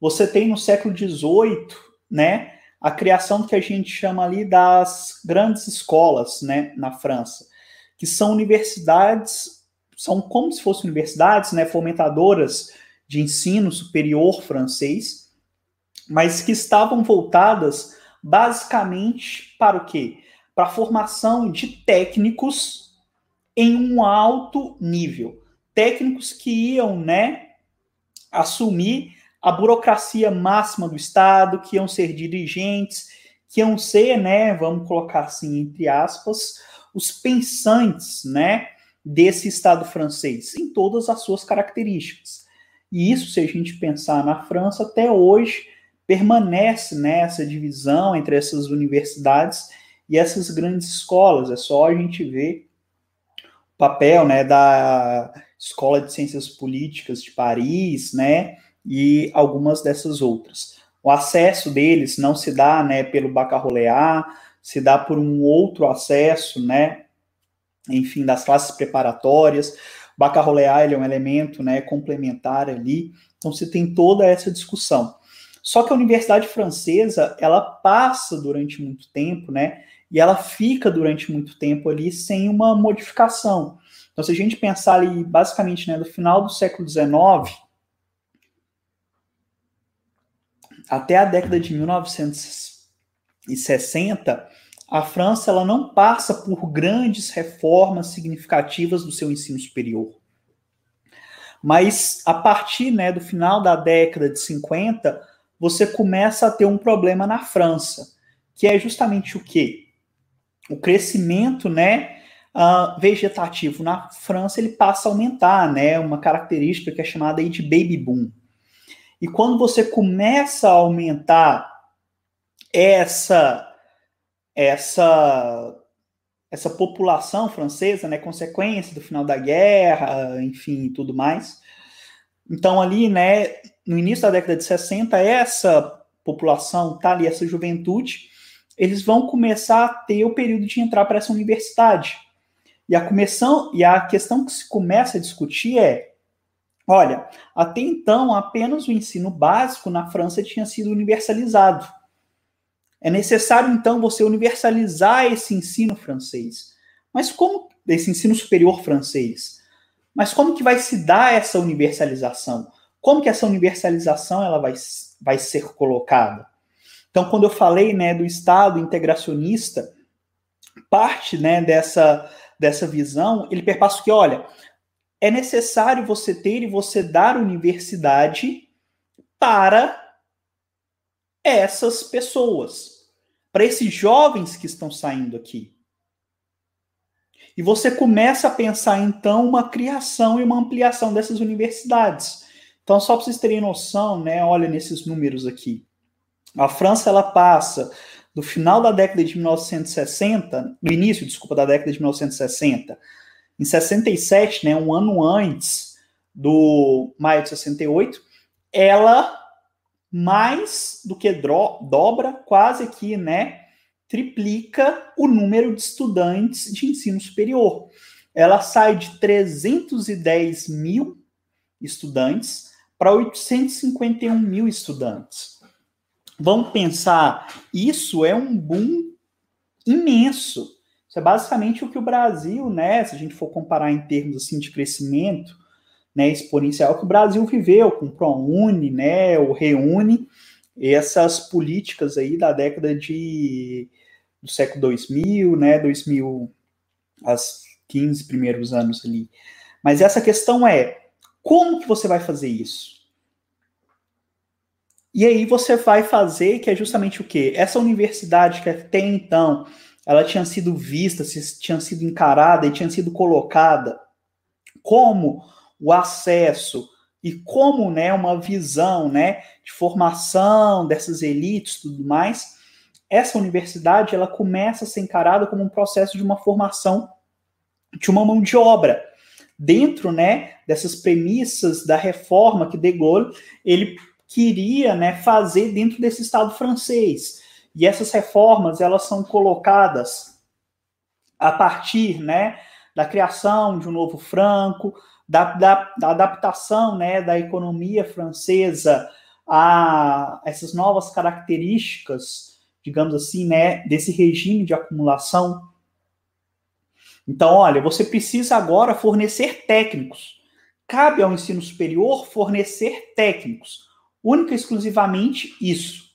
você tem no século XVIII, né, a criação que a gente chama ali das grandes escolas, né, na França, que são universidades, são como se fossem universidades, né, fomentadoras de ensino superior francês, mas que estavam voltadas basicamente para o quê? Para a formação de técnicos em um alto nível. Técnicos que iam, né, assumir a burocracia máxima do Estado, que iam ser dirigentes, que iam ser, né, vamos colocar assim, entre aspas, os pensantes, né, desse Estado francês, em todas as suas características. E isso, se a gente pensar na França, até hoje permanece nessa né, divisão entre essas universidades e essas grandes escolas. É só a gente ver o papel né, da Escola de Ciências Políticas de Paris, né, e algumas dessas outras. O acesso deles não se dá né, pelo baccalaureat, se dá por um outro acesso, né, enfim, das classes preparatórias. O baccalaureat é um elemento né, complementar ali, então você tem toda essa discussão. Só que a Universidade Francesa, ela passa durante muito tempo, né? E ela fica durante muito tempo ali sem uma modificação. Então, se a gente pensar ali, basicamente, né, do final do século XIX até a década de 1960, a França ela não passa por grandes reformas significativas do seu ensino superior. Mas a partir né, do final da década de 50, você começa a ter um problema na França, que é justamente o quê? O crescimento, né, uh, vegetativo na França ele passa a aumentar, né, uma característica que é chamada de baby boom. E quando você começa a aumentar essa essa essa população francesa, né, consequência do final da guerra, enfim, tudo mais. Então ali, né, no início da década de 60, essa população, tá ali, essa juventude, eles vão começar a ter o período de entrar para essa universidade. E a, comissão, e a questão que se começa a discutir é: olha, até então apenas o ensino básico na França tinha sido universalizado. É necessário então você universalizar esse ensino francês. Mas como esse ensino superior francês? Mas como que vai se dar essa universalização? Como que essa universalização ela vai, vai ser colocada? Então, quando eu falei né, do Estado integracionista, parte né, dessa, dessa visão, ele perpassa que, olha, é necessário você ter e você dar universidade para essas pessoas, para esses jovens que estão saindo aqui. E você começa a pensar, então, uma criação e uma ampliação dessas universidades. Então, só para vocês terem noção, né, olha nesses números aqui. A França ela passa do final da década de 1960, no início, desculpa, da década de 1960, em 67, né, um ano antes do maio de 68, ela mais do que dobra, quase aqui, né, triplica o número de estudantes de ensino superior. Ela sai de 310 mil estudantes para 851 mil estudantes. Vamos pensar, isso é um boom imenso. Isso é basicamente o que o Brasil, né, se a gente for comparar em termos assim de crescimento, né, exponencial que o Brasil viveu com o ProUni, né, o Reúne, essas políticas aí da década de do século 2000, né, 2000 as 15 primeiros anos ali. Mas essa questão é como que você vai fazer isso? E aí você vai fazer que é justamente o quê? Essa universidade que até então ela tinha sido vista, tinha sido encarada e tinha sido colocada como o acesso e como né, uma visão né, de formação dessas elites tudo mais, essa universidade ela começa a ser encarada como um processo de uma formação de uma mão de obra dentro né, dessas premissas da reforma que De Gaulle ele queria né, fazer dentro desse Estado francês. E essas reformas elas são colocadas a partir né, da criação de um novo franco, da, da, da adaptação né, da economia francesa a essas novas características, digamos assim, né, desse regime de acumulação. Então, olha, você precisa agora fornecer técnicos. Cabe ao ensino superior fornecer técnicos, única e exclusivamente isso.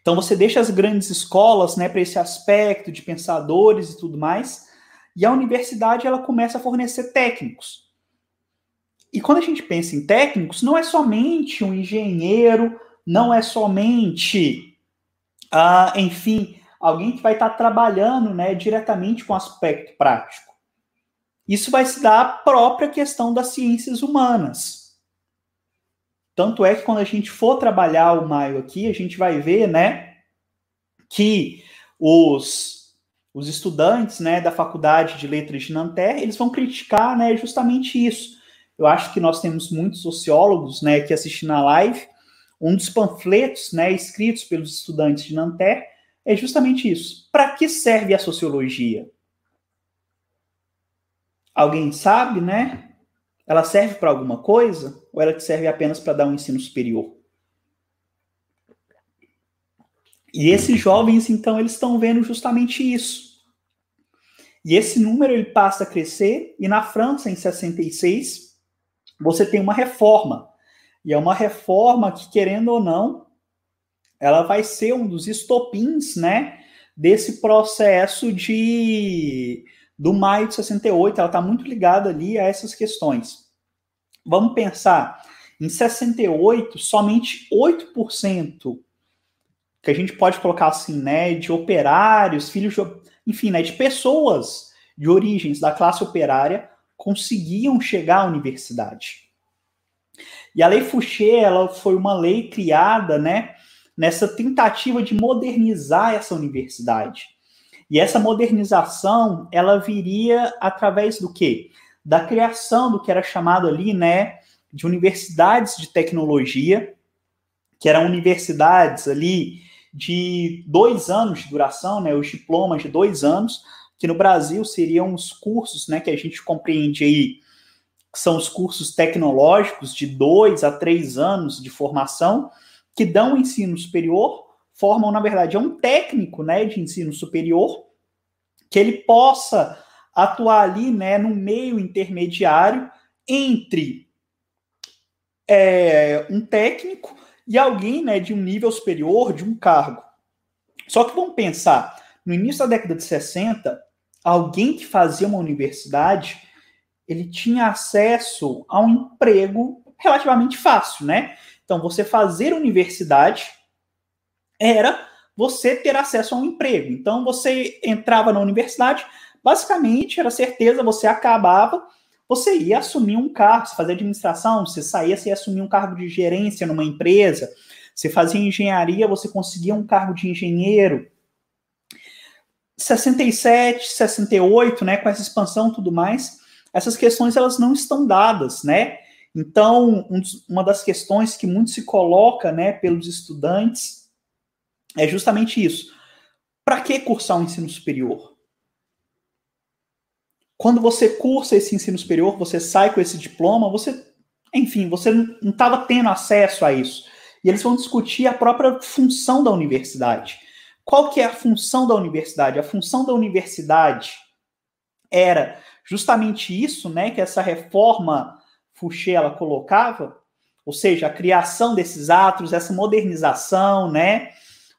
Então, você deixa as grandes escolas né, para esse aspecto de pensadores e tudo mais, e a universidade ela começa a fornecer técnicos. E quando a gente pensa em técnicos, não é somente um engenheiro, não é somente, ah, enfim, alguém que vai estar trabalhando né, diretamente com o aspecto prático. Isso vai se dar à própria questão das ciências humanas. Tanto é que quando a gente for trabalhar o Maio aqui, a gente vai ver, né, que os os estudantes né, da Faculdade de Letras de Nanterre, eles vão criticar né, justamente isso. Eu acho que nós temos muitos sociólogos né, que assistindo a live. Um dos panfletos né, escritos pelos estudantes de Nanterre é justamente isso. Para que serve a sociologia? Alguém sabe, né? Ela serve para alguma coisa? Ou ela serve apenas para dar um ensino superior? E esses jovens, então, eles estão vendo justamente isso. E esse número ele passa a crescer, e na França, em 66, você tem uma reforma. E é uma reforma que, querendo ou não, ela vai ser um dos estopins, né, desse processo de do maio de 68, ela está muito ligada ali a essas questões. Vamos pensar, em 68, somente 8% que a gente pode colocar assim, né, de operários, filhos de, enfim, né, de pessoas de origens da classe operária conseguiam chegar à universidade. E a Lei Fouché, ela foi uma lei criada, né, nessa tentativa de modernizar essa universidade. E essa modernização, ela viria através do quê? Da criação do que era chamado ali, né, de universidades de tecnologia, que eram universidades ali de dois anos de duração, né, os diplomas de dois anos, que no Brasil seriam os cursos né, que a gente compreende aí, são os cursos tecnológicos de dois a três anos de formação, que dão ensino superior, formam, na verdade, é um técnico né, de ensino superior, que ele possa atuar ali né, no meio intermediário entre é, um técnico e alguém né, de um nível superior, de um cargo. Só que vamos pensar, no início da década de 60, alguém que fazia uma universidade, ele tinha acesso a um emprego relativamente fácil, né? Então, você fazer universidade era você ter acesso a um emprego. Então, você entrava na universidade, basicamente era certeza, você acabava você ia assumir um cargo, você fazia administração, você saía, você ia assumir um cargo de gerência numa empresa, você fazia engenharia, você conseguia um cargo de engenheiro. 67, 68, né, com essa expansão e tudo mais, essas questões elas não estão dadas, né? Então, um, uma das questões que muito se coloca, né, pelos estudantes é justamente isso. Para que cursar um ensino superior? Quando você cursa esse ensino superior, você sai com esse diploma, você, enfim, você não estava tendo acesso a isso. E eles vão discutir a própria função da universidade. Qual que é a função da universidade? A função da universidade era justamente isso, né, que essa reforma Fouché ela colocava, ou seja, a criação desses atos, essa modernização, né,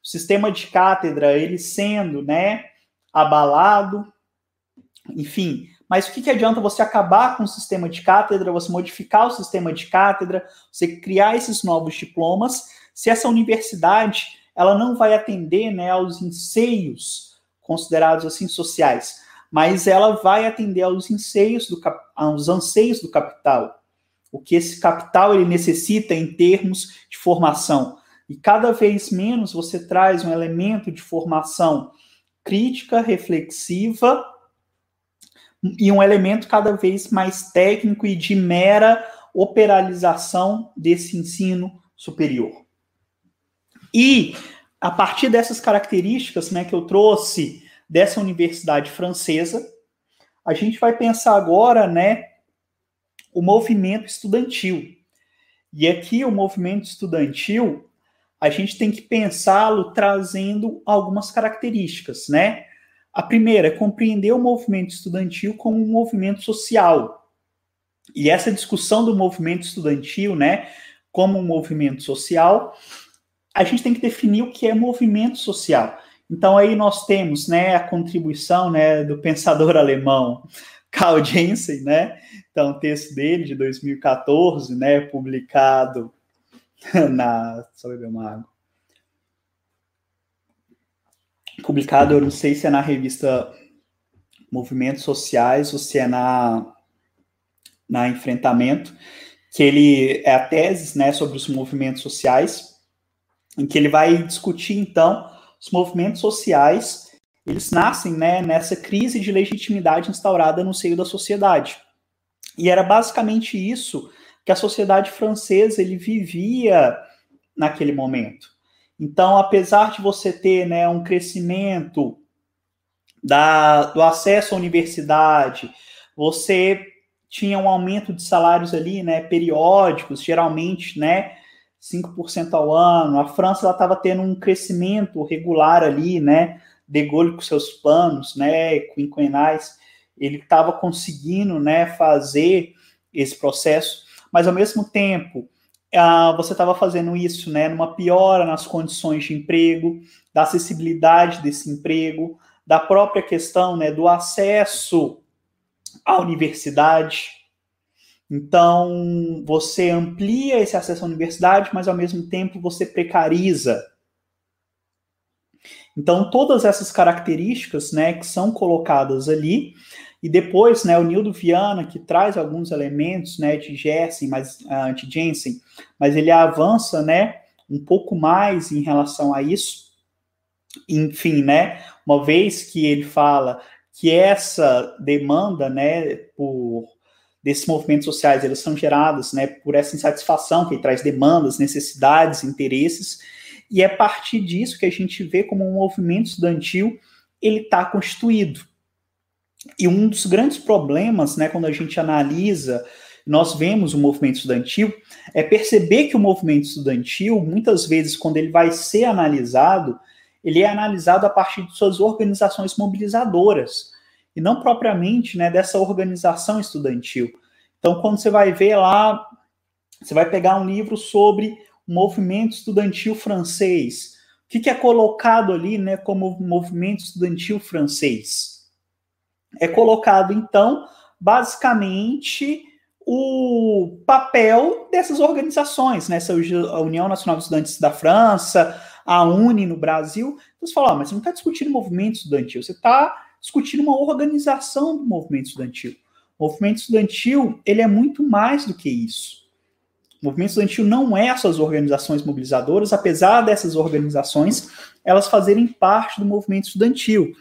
o sistema de cátedra ele sendo, né, abalado, enfim, mas o que, que adianta você acabar com o sistema de cátedra, você modificar o sistema de cátedra, você criar esses novos diplomas, se essa universidade ela não vai atender né, aos anseios considerados assim sociais, mas ela vai atender aos anseios do, aos anseios do capital, o que esse capital ele necessita em termos de formação. E cada vez menos você traz um elemento de formação crítica, reflexiva e um elemento cada vez mais técnico e de mera operalização desse ensino superior. E a partir dessas características né, que eu trouxe dessa universidade francesa, a gente vai pensar agora né, o movimento estudantil. E aqui o movimento estudantil, a gente tem que pensá-lo trazendo algumas características, né? A primeira é compreender o movimento estudantil como um movimento social. E essa discussão do movimento estudantil, né, como um movimento social, a gente tem que definir o que é movimento social. Então aí nós temos, né, a contribuição, né, do pensador alemão Karl Jensen, né? Então, o texto dele de 2014, né, publicado na, só beber uma água. Publicado, eu não sei se é na revista Movimentos Sociais ou se é na na Enfrentamento, que ele é a tese, né, sobre os movimentos sociais, em que ele vai discutir então os movimentos sociais eles nascem né, nessa crise de legitimidade instaurada no seio da sociedade. E era basicamente isso que a sociedade francesa ele vivia naquele momento. Então, apesar de você ter né, um crescimento da, do acesso à universidade, você tinha um aumento de salários ali, né, periódicos, geralmente, né, 5% ao ano. A França estava tendo um crescimento regular ali, né, de Gaulle com seus planos, né, quinquenais, ele estava conseguindo, né, fazer esse processo, mas ao mesmo tempo uh, você estava fazendo isso, né, numa piora nas condições de emprego, da acessibilidade desse emprego, da própria questão, né, do acesso à universidade. Então, você amplia esse acesso à universidade, mas ao mesmo tempo você precariza então, todas essas características né, que são colocadas ali, e depois né, o Nildo Viana, que traz alguns elementos né, de Jensen, mas, uh, de Jensen, mas ele avança né, um pouco mais em relação a isso. Enfim, né, uma vez que ele fala que essa demanda né, por desses movimentos sociais, eles são geradas né, por essa insatisfação que traz demandas, necessidades, interesses, e é a partir disso que a gente vê como um movimento estudantil ele está constituído. E um dos grandes problemas, né, quando a gente analisa, nós vemos o movimento estudantil, é perceber que o movimento estudantil, muitas vezes, quando ele vai ser analisado, ele é analisado a partir de suas organizações mobilizadoras, e não propriamente né, dessa organização estudantil. Então, quando você vai ver lá, você vai pegar um livro sobre movimento estudantil francês. O que, que é colocado ali né, como movimento estudantil francês? É colocado, então, basicamente, o papel dessas organizações, né? Essa União Nacional de Estudantes da França, a UNE no Brasil. Então você fala, oh, mas você não está discutindo movimento estudantil, você está discutindo uma organização do movimento estudantil. O movimento estudantil, ele é muito mais do que isso. O movimento estudantil não é essas organizações mobilizadoras, apesar dessas organizações elas fazerem parte do movimento estudantil.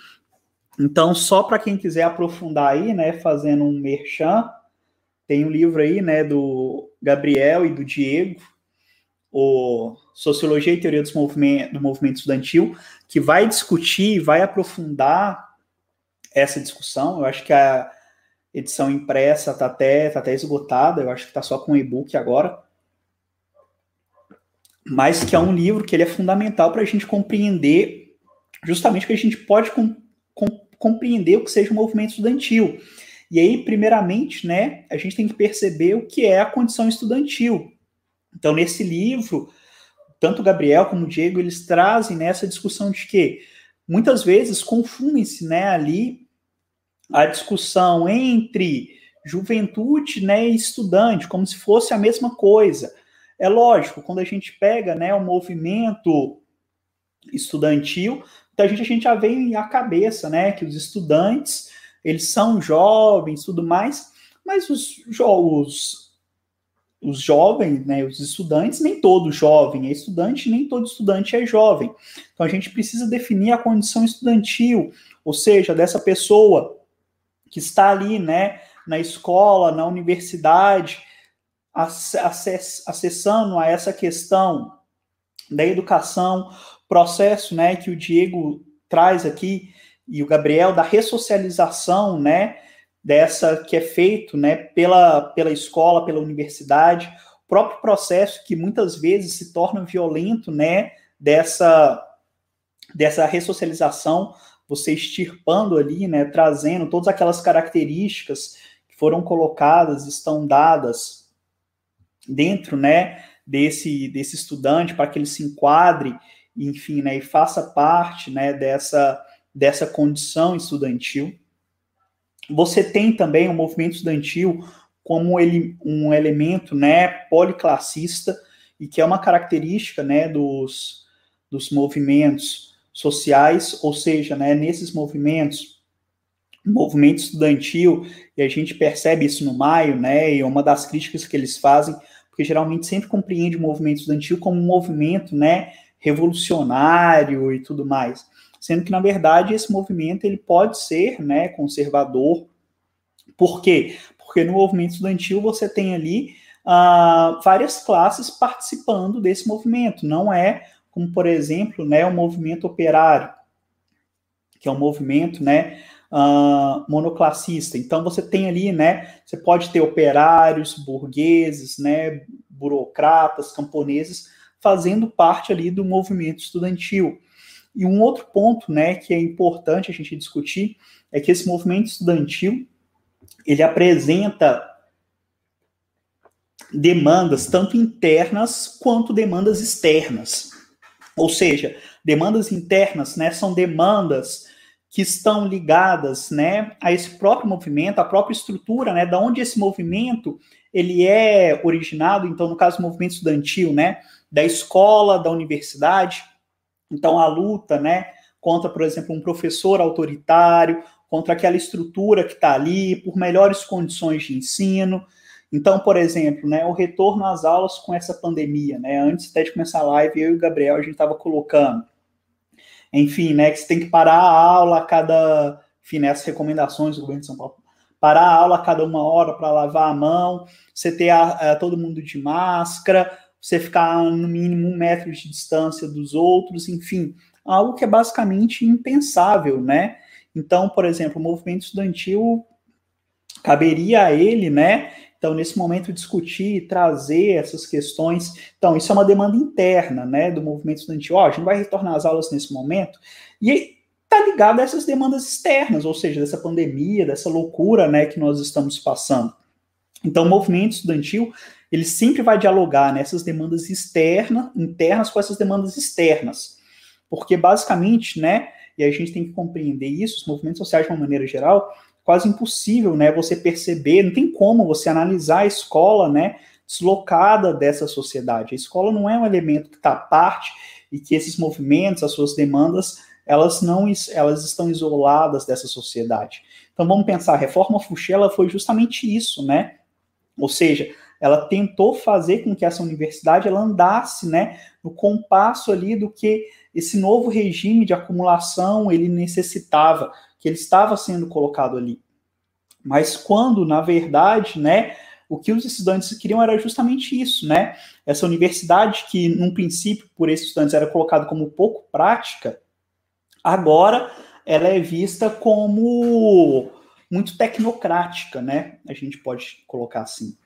Então, só para quem quiser aprofundar aí, né, fazendo um merchan, tem um livro aí, né, do Gabriel e do Diego, o Sociologia e Teoria dos movimento, do Movimento Estudantil, que vai discutir, vai aprofundar essa discussão. Eu acho que a edição impressa está até, tá até esgotada, eu acho que está só com e-book agora mas que é um livro que ele é fundamental para a gente compreender justamente que a gente pode compreender o que seja o movimento estudantil. E aí, primeiramente, né, a gente tem que perceber o que é a condição estudantil. Então, nesse livro, tanto Gabriel como Diego, eles trazem nessa discussão de que muitas vezes confundem-se né, ali a discussão entre juventude né, e estudante, como se fosse a mesma coisa. É lógico, quando a gente pega né, o movimento estudantil, Então a gente, a gente já vem à cabeça, né, que os estudantes, eles são jovens, tudo mais, mas os, os, os jovens, né, os estudantes, nem todo jovem é estudante, nem todo estudante é jovem. Então a gente precisa definir a condição estudantil, ou seja, dessa pessoa que está ali, né, na escola, na universidade, acess, acessando a essa questão da educação, processo, né, que o Diego traz aqui e o Gabriel da ressocialização, né, dessa que é feito, né, pela, pela escola, pela universidade, o próprio processo que muitas vezes se torna violento, né, dessa dessa ressocialização, você extirpando ali, né, trazendo todas aquelas características que foram colocadas, estão dadas dentro, né, desse desse estudante para que ele se enquadre, enfim, né, e faça parte, né, dessa dessa condição estudantil. Você tem também o movimento estudantil como ele, um elemento né, policlassista, e que é uma característica né, dos, dos movimentos sociais, ou seja, né, nesses movimentos, movimento estudantil, e a gente percebe isso no Maio, né, e é uma das críticas que eles fazem, porque geralmente sempre compreende o movimento estudantil como um movimento né, revolucionário e tudo mais sendo que na verdade esse movimento ele pode ser, né, conservador. Por quê? Porque no movimento estudantil você tem ali uh, várias classes participando desse movimento. Não é como, por exemplo, né, o movimento operário, que é um movimento, né, uh, monoclassista. Então você tem ali, né, você pode ter operários, burgueses, né, burocratas, camponeses fazendo parte ali do movimento estudantil. E um outro ponto, né, que é importante a gente discutir é que esse movimento estudantil ele apresenta demandas tanto internas quanto demandas externas. Ou seja, demandas internas, né, são demandas que estão ligadas, né, a esse próprio movimento, a própria estrutura, né, da onde esse movimento ele é originado, então no caso do movimento estudantil, né, da escola, da universidade, então, a luta, né, contra, por exemplo, um professor autoritário, contra aquela estrutura que está ali, por melhores condições de ensino. Então, por exemplo, né, o retorno às aulas com essa pandemia, né, antes até de começar a live, eu e o Gabriel, a gente estava colocando, enfim, né, que você tem que parar a aula a cada, enfim, né, as recomendações do governo de São Paulo, parar a aula a cada uma hora para lavar a mão, você ter a, a, todo mundo de máscara, você ficar no mínimo um metro de distância dos outros, enfim, algo que é basicamente impensável, né? Então, por exemplo, o movimento estudantil caberia a ele, né? Então, nesse momento, discutir, trazer essas questões. Então, isso é uma demanda interna, né, do movimento estudantil. Ó, a gente vai retornar às aulas nesse momento. E está ligado a essas demandas externas, ou seja, dessa pandemia, dessa loucura, né, que nós estamos passando. Então, o movimento estudantil ele sempre vai dialogar nessas demandas externas, internas com essas demandas externas. Porque, basicamente, né, e a gente tem que compreender isso, os movimentos sociais, de uma maneira geral, quase impossível, né, você perceber, não tem como você analisar a escola, né, deslocada dessa sociedade. A escola não é um elemento que está à parte e que esses movimentos, as suas demandas, elas não elas estão isoladas dessa sociedade. Então vamos pensar, a reforma Fouché, foi justamente isso, né? Ou seja, ela tentou fazer com que essa universidade ela andasse, né, no compasso ali do que esse novo regime de acumulação ele necessitava, que ele estava sendo colocado ali. Mas quando, na verdade, né, o que os estudantes queriam era justamente isso, né? Essa universidade que, num princípio, por esses estudantes era colocada como pouco prática, agora ela é vista como muito tecnocrática, né? A gente pode colocar assim.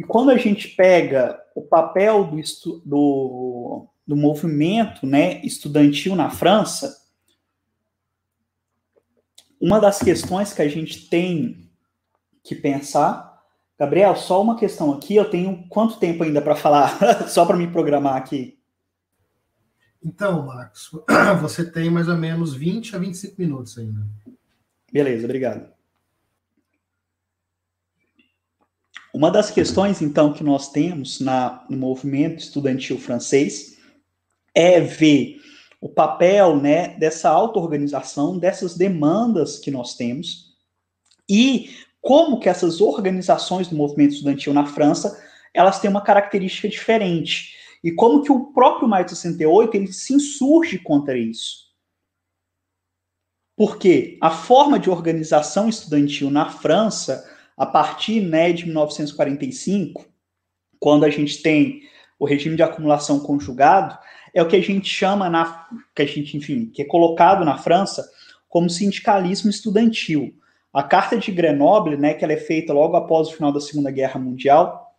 E quando a gente pega o papel do, do, do movimento né, estudantil na França, uma das questões que a gente tem que pensar, Gabriel, só uma questão aqui, eu tenho quanto tempo ainda para falar, só para me programar aqui? Então, Marcos, você tem mais ou menos 20 a 25 minutos ainda. Beleza, obrigado. Uma das questões, então, que nós temos na, no movimento estudantil francês é ver o papel né, dessa auto-organização, dessas demandas que nós temos, e como que essas organizações do movimento estudantil na França, elas têm uma característica diferente, e como que o próprio Maio de 68 ele se insurge contra isso. Porque a forma de organização estudantil na França, a partir né, de 1945, quando a gente tem o regime de acumulação conjugado, é o que a gente chama na que a gente, enfim, que é colocado na França como sindicalismo estudantil. A Carta de Grenoble, né, que ela é feita logo após o final da Segunda Guerra Mundial,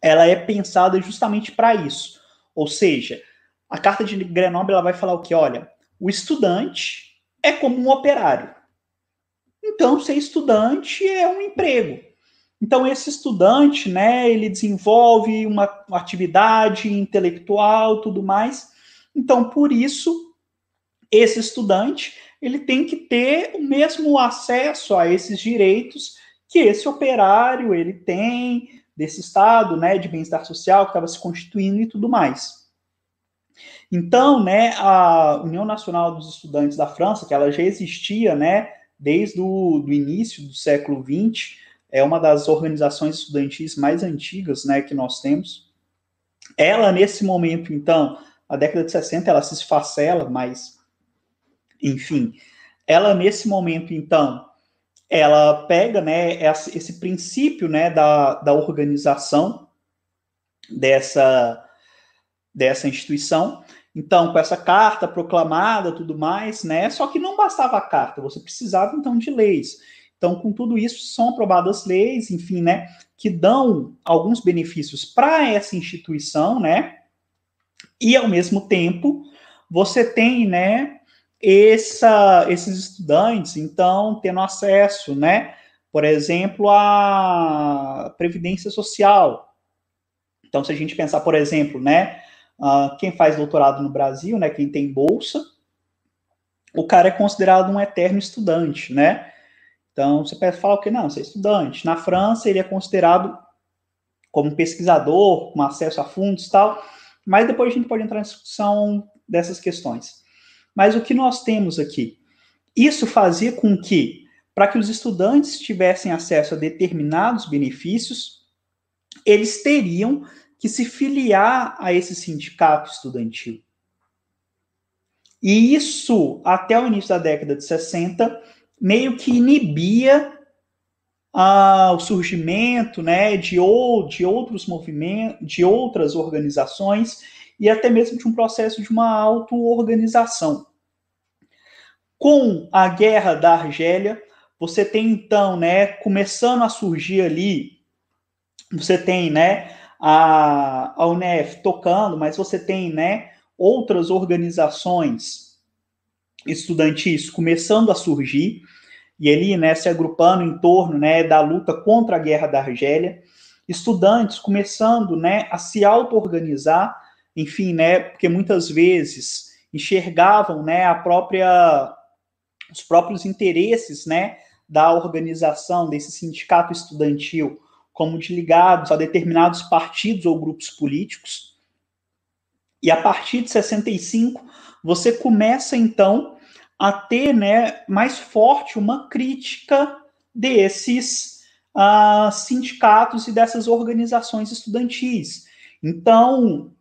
ela é pensada justamente para isso. Ou seja, a Carta de Grenoble ela vai falar o que, olha, o estudante é como um operário. Então, ser estudante é um emprego. Então, esse estudante, né, ele desenvolve uma, atividade intelectual, tudo mais. Então, por isso, esse estudante, ele tem que ter o mesmo acesso a esses direitos que esse operário, ele tem, desse estado, né, de bem-estar social que estava se constituindo e tudo mais. Então, né, a União Nacional dos Estudantes da França, que ela já existia, né, desde o início do século XX, é uma das organizações estudantis mais antigas né, que nós temos. Ela, nesse momento, então, a década de 60, ela se esfacela, mas, enfim, ela, nesse momento, então, ela pega né, esse princípio né, da, da organização dessa, dessa instituição. Então, com essa carta proclamada, tudo mais, né? Só que não bastava a carta, você precisava então de leis. Então, com tudo isso, são aprovadas leis, enfim, né, que dão alguns benefícios para essa instituição, né, e ao mesmo tempo você tem, né, essa, esses estudantes, então, tendo acesso, né, por exemplo, à previdência social. Então, se a gente pensar, por exemplo, né, uh, quem faz doutorado no Brasil, né, quem tem bolsa, o cara é considerado um eterno estudante, né? Então, você falar que não, você é estudante. Na França, ele é considerado como pesquisador, com acesso a fundos e tal, mas depois a gente pode entrar na discussão dessas questões. Mas o que nós temos aqui? Isso fazia com que, para que os estudantes tivessem acesso a determinados benefícios, eles teriam que se filiar a esse sindicato estudantil. E isso, até o início da década de 60, meio que inibia ah, o surgimento né, de, ou, de outros movimentos, de outras organizações e até mesmo de um processo de uma auto-organização. Com a guerra da Argélia, você tem então, né, começando a surgir ali, você tem, né, a, a UNEF tocando, mas você tem, né, outras organizações estudantis começando a surgir e ali, né, se agrupando em torno, né, da luta contra a guerra da Argélia, estudantes começando, né, a se auto-organizar, enfim, né, porque muitas vezes enxergavam, né, a própria os próprios interesses, né, da organização desse sindicato estudantil como de ligados a determinados partidos ou grupos políticos. E a partir de 65, você começa então a ter né, mais forte uma crítica desses uh, sindicatos e dessas organizações estudantis. Então,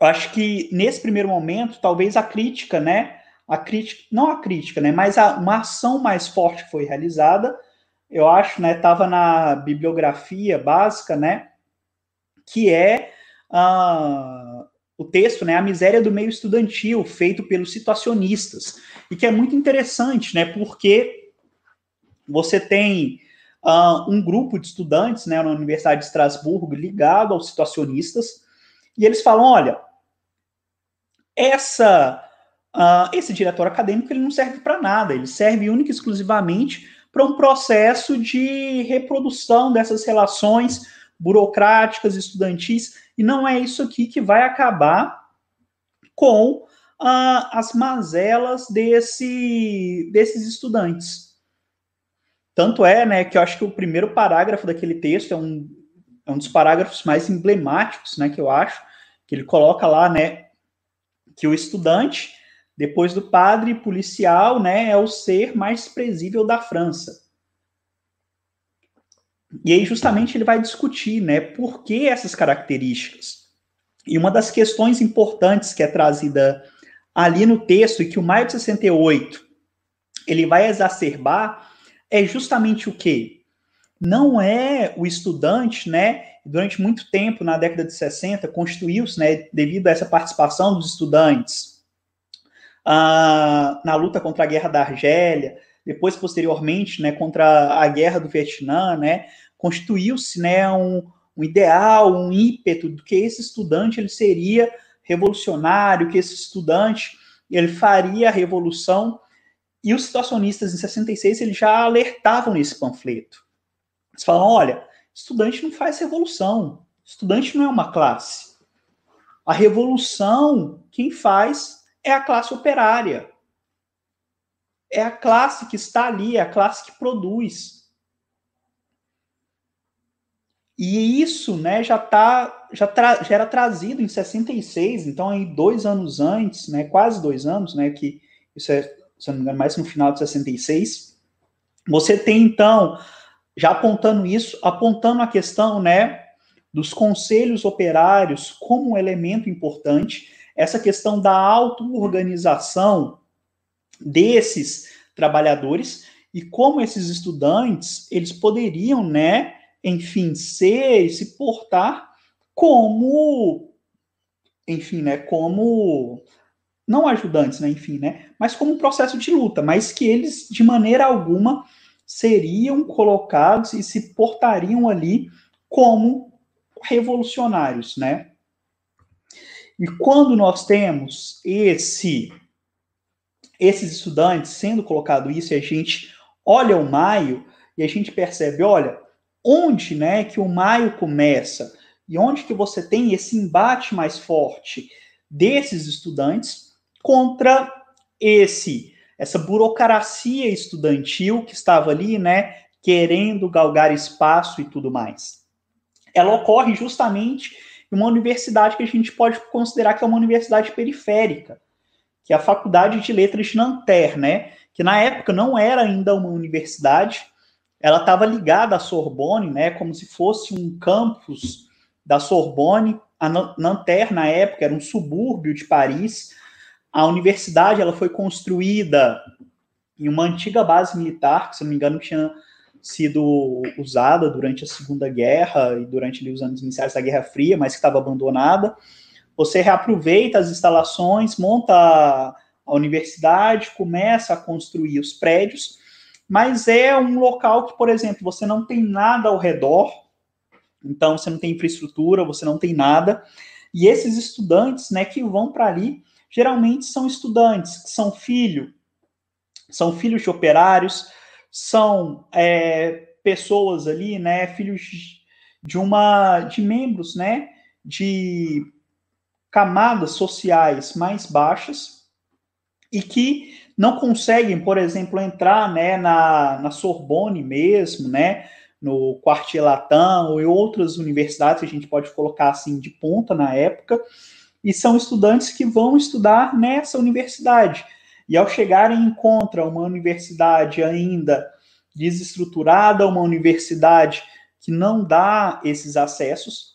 acho que nesse primeiro momento, talvez a crítica, né, a crítica, não a crítica, né, mas a, uma ação mais forte foi realizada, eu acho, né, estava na bibliografia básica, né, que é uh, o texto, né, A Miséria do Meio Estudantil, feito pelos situacionistas, e que é muito interessante, né, porque você tem uh, um grupo de estudantes, né, na Universidade de Estrasburgo, ligado aos situacionistas, e eles falam, olha, essa, uh, esse diretor acadêmico ele não serve para nada, ele serve única e exclusivamente para um processo de reprodução dessas relações burocráticas, estudantis, e não é isso aqui que vai acabar com uh, as mazelas desse, desses estudantes. Tanto é, né, que eu acho que o primeiro parágrafo daquele texto é um, é um dos parágrafos mais emblemáticos, né, que eu acho, que ele coloca lá, né, que o estudante Depois do padre policial, né, é o ser mais desprezível da França. E aí justamente ele vai discutir, né, por que essas características. E uma das questões importantes que é trazida ali no texto e que o Maio de 68 ele vai exacerbar é justamente o que não é o estudante, né? Durante muito tempo, na década de 60, constituiu-se, né, devido a essa participação dos estudantes ah, na luta contra a guerra da Argélia, depois, posteriormente, né, contra a guerra do Vietnã, né, constituiu-se né, um, um ideal, um ímpeto do que esse estudante ele seria revolucionário, que esse estudante ele faria a revolução. E os situacionistas em 66 eles já alertavam nesse panfleto. Eles falam: olha, estudante não faz revolução, estudante não é uma classe. A revolução, quem faz é a classe operária. É a classe que está ali, é a classe que produz. E isso né, já, tá, já, tra, já era trazido em 66, então aí dois anos antes, né, quase dois anos, né, que isso é, se não me engano, mais no final de 66, você tem então, já apontando isso, apontando a questão né, dos conselhos operários como um elemento importante, essa questão da auto-organização desses trabalhadores e como esses estudantes eles poderiam, né, enfim, ser e se portar como, enfim, né, como não ajudantes, né, enfim, né, mas como um processo de luta, mas que eles de maneira alguma seriam colocados e se portariam ali como revolucionários, né? E quando nós temos esse esses estudantes sendo colocado isso e a gente olha o maio e a gente percebe, olha, onde né, que o maio começa e onde que você tem esse embate mais forte desses estudantes contra esse essa burocracia estudantil que estava ali, né, querendo galgar espaço e tudo mais. Ela ocorre justamente em uma universidade que a gente pode considerar que é uma universidade periférica, que é a Faculdade de Letras de Nanterre, né, que na época não era ainda uma universidade, ela estava ligada à Sorbonne, né, como se fosse um campus da Sorbonne. A Nanterre, na época, era um subúrbio de Paris. A universidade ela foi construída em uma antiga base militar, que, se não me engano, tinha sido usada durante a Segunda Guerra e durante os anos iniciais da Guerra Fria, mas que estava abandonada. Você reaproveita as instalações, monta a universidade, começa a construir os prédios mas é um local que, por exemplo, você não tem nada ao redor, então você não tem infraestrutura, você não tem nada, e esses estudantes, né, que vão para ali, geralmente são estudantes que são filho, são filhos de operários, são é, pessoas ali, né, filhos de uma, de membros, né, de camadas sociais mais baixas e que não conseguem, por exemplo, entrar né, na, na Sorbonne mesmo, né, no Quartier Latin ou em outras universidades que a gente pode colocar assim de ponta na época, e são estudantes que vão estudar nessa universidade. E ao chegarem encontram uma universidade ainda desestruturada, uma universidade que não dá esses acessos,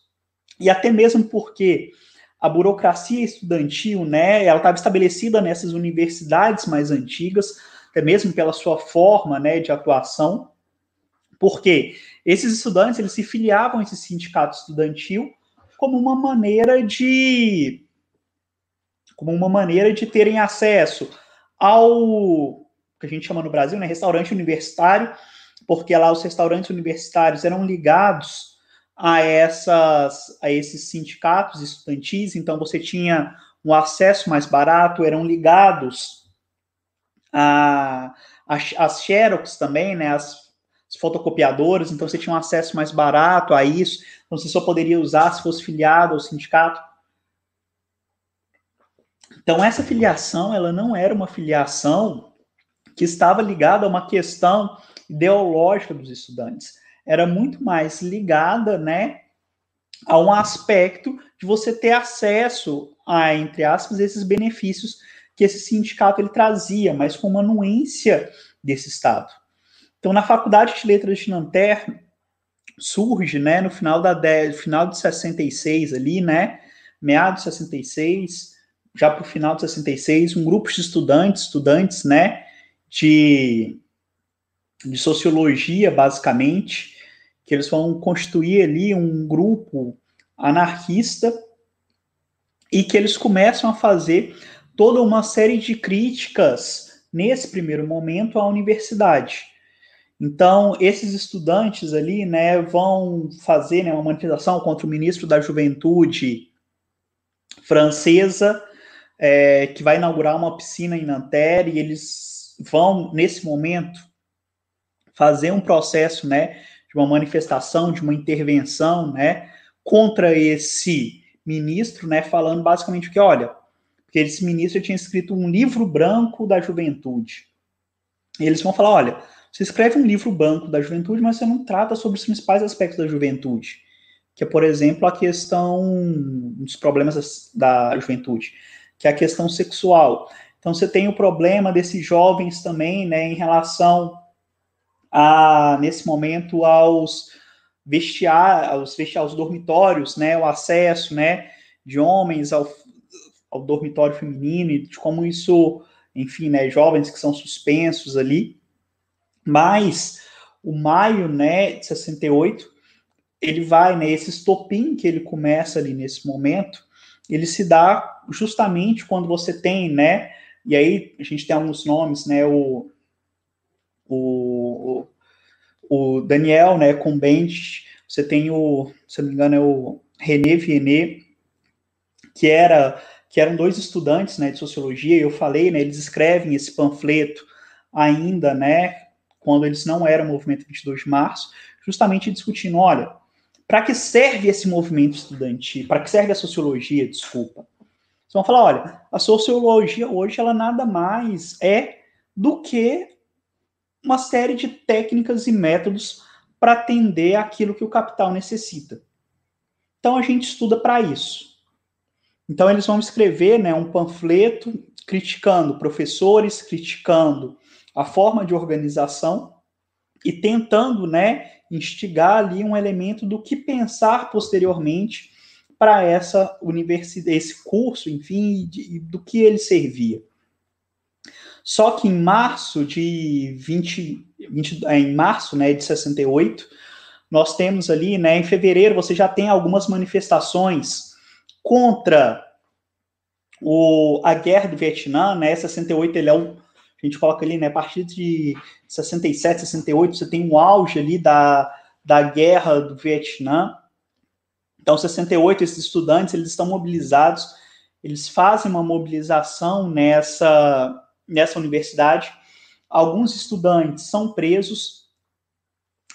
e até mesmo porque a burocracia estudantil, né, ela estava estabelecida nessas universidades mais antigas, até mesmo pela sua forma, né, de atuação, porque esses estudantes, eles se filiavam a esse sindicato estudantil como uma maneira de como uma maneira de terem acesso ao que a gente chama no Brasil, né, restaurante universitário, porque lá os restaurantes universitários eram ligados a, essas, a esses sindicatos estudantis, então você tinha um acesso mais barato, eram ligados a, as Xerox também, né, as, as fotocopiadoras, então você tinha um acesso mais barato a isso, então você só poderia usar se fosse filiado ao sindicato. Então essa filiação, ela não era uma filiação que estava ligada a uma questão ideológica dos estudantes era muito mais ligada, né, a um aspecto de você ter acesso a, entre aspas, esses benefícios que esse sindicato ele trazia, mas com uma anuência desse Estado. Então, na Faculdade de Letras de Nanterre, surge, né, no final da de, final de 66 ali, né, meados de 66, já para o final de 66, um grupo de estudantes, estudantes, né, de, de sociologia, basicamente, que eles vão constituir ali um grupo anarquista e que eles começam a fazer toda uma série de críticas nesse primeiro momento à universidade. Então, esses estudantes ali, né, vão fazer né, uma manifestação contra o ministro da Juventude francesa, é, que vai inaugurar uma piscina em Nanterre, e eles vão, nesse momento, fazer um processo, né, de uma manifestação, de uma intervenção, né, contra esse ministro, né, falando basicamente que, olha, porque esse ministro tinha escrito um livro branco da juventude. E eles vão falar, olha, você escreve um livro branco da juventude, mas você não trata sobre os principais aspectos da juventude, que é, por exemplo, a questão dos problemas da juventude, que é a questão sexual. Então você tem o problema desses jovens também, né, em relação a nesse momento aos vestiar, aos vestiar os dormitórios, né, o acesso, né, de homens ao, ao dormitório feminino e de como isso, enfim, né, jovens que são suspensos ali. Mas o maio, né, de 68, ele vai, né, esse estopim que ele começa ali nesse momento, ele se dá justamente quando você tem, né, e aí a gente tem alguns nomes, né, o, o, o Daniel, né, com Bench, você tem o, se não me engano, é o René Viennet, que era que eram dois estudantes, né, de sociologia, e eu falei, né, eles escrevem esse panfleto ainda, né, quando eles não eram movimento 22 de março, justamente discutindo, olha, para que serve esse movimento estudantil? Para que serve a sociologia? Desculpa. Vocês vão falar, olha, a sociologia hoje ela nada mais é do que uma série de técnicas e métodos para atender aquilo que o capital necessita. Então a gente estuda para isso. Então eles vão escrever, né, um panfleto criticando professores, criticando a forma de organização e tentando, né, instigar ali um elemento do que pensar posteriormente para essa universidade, esse curso, enfim, de, do que ele servia. Só que em março de 20, 20 é, em março, né, de 68, nós temos ali, né, em fevereiro você já tem algumas manifestações contra o, a guerra do Vietnã, né, 68 ele é o a gente coloca ali, né, a partir de 67, 68, você tem um auge ali da, da guerra do Vietnã. Então, 68, esses estudantes, eles estão mobilizados, eles fazem uma mobilização nessa, nessa universidade. Alguns estudantes são presos,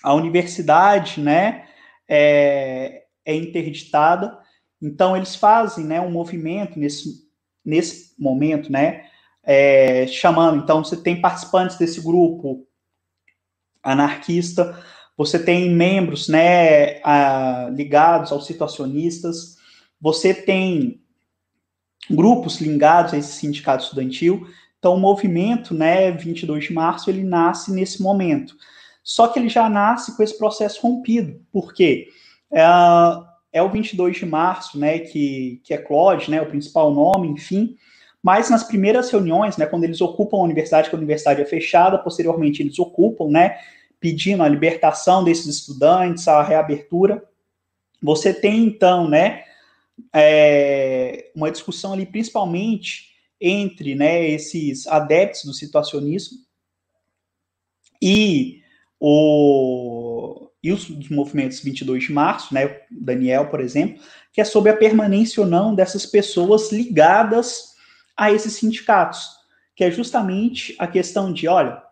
a universidade, né, é, é interditada. Então, eles fazem, né, um movimento nesse, nesse momento, né, é, chamando. Então, você tem participantes desse grupo anarquista, você tem membros né, a, ligados aos situacionistas, você tem grupos ligados a esse sindicato estudantil. Então, o movimento né, 22 de março ele nasce nesse momento. Só que ele já nasce com esse processo rompido. Por quê? É, é o 22 de março, né, que, que é Claude, né, o principal nome, enfim, mas nas primeiras reuniões, né, quando eles ocupam a universidade, que a universidade é fechada, posteriormente eles ocupam, né, pedindo a libertação desses estudantes, a reabertura. Você tem então, né, é, uma discussão ali, principalmente entre, né, esses adeptos do situacionismo e o e os, os movimentos 22 de março, né, Daniel, por exemplo, que é sobre a permanência ou não dessas pessoas ligadas a esses sindicatos, que é justamente a questão de, olha,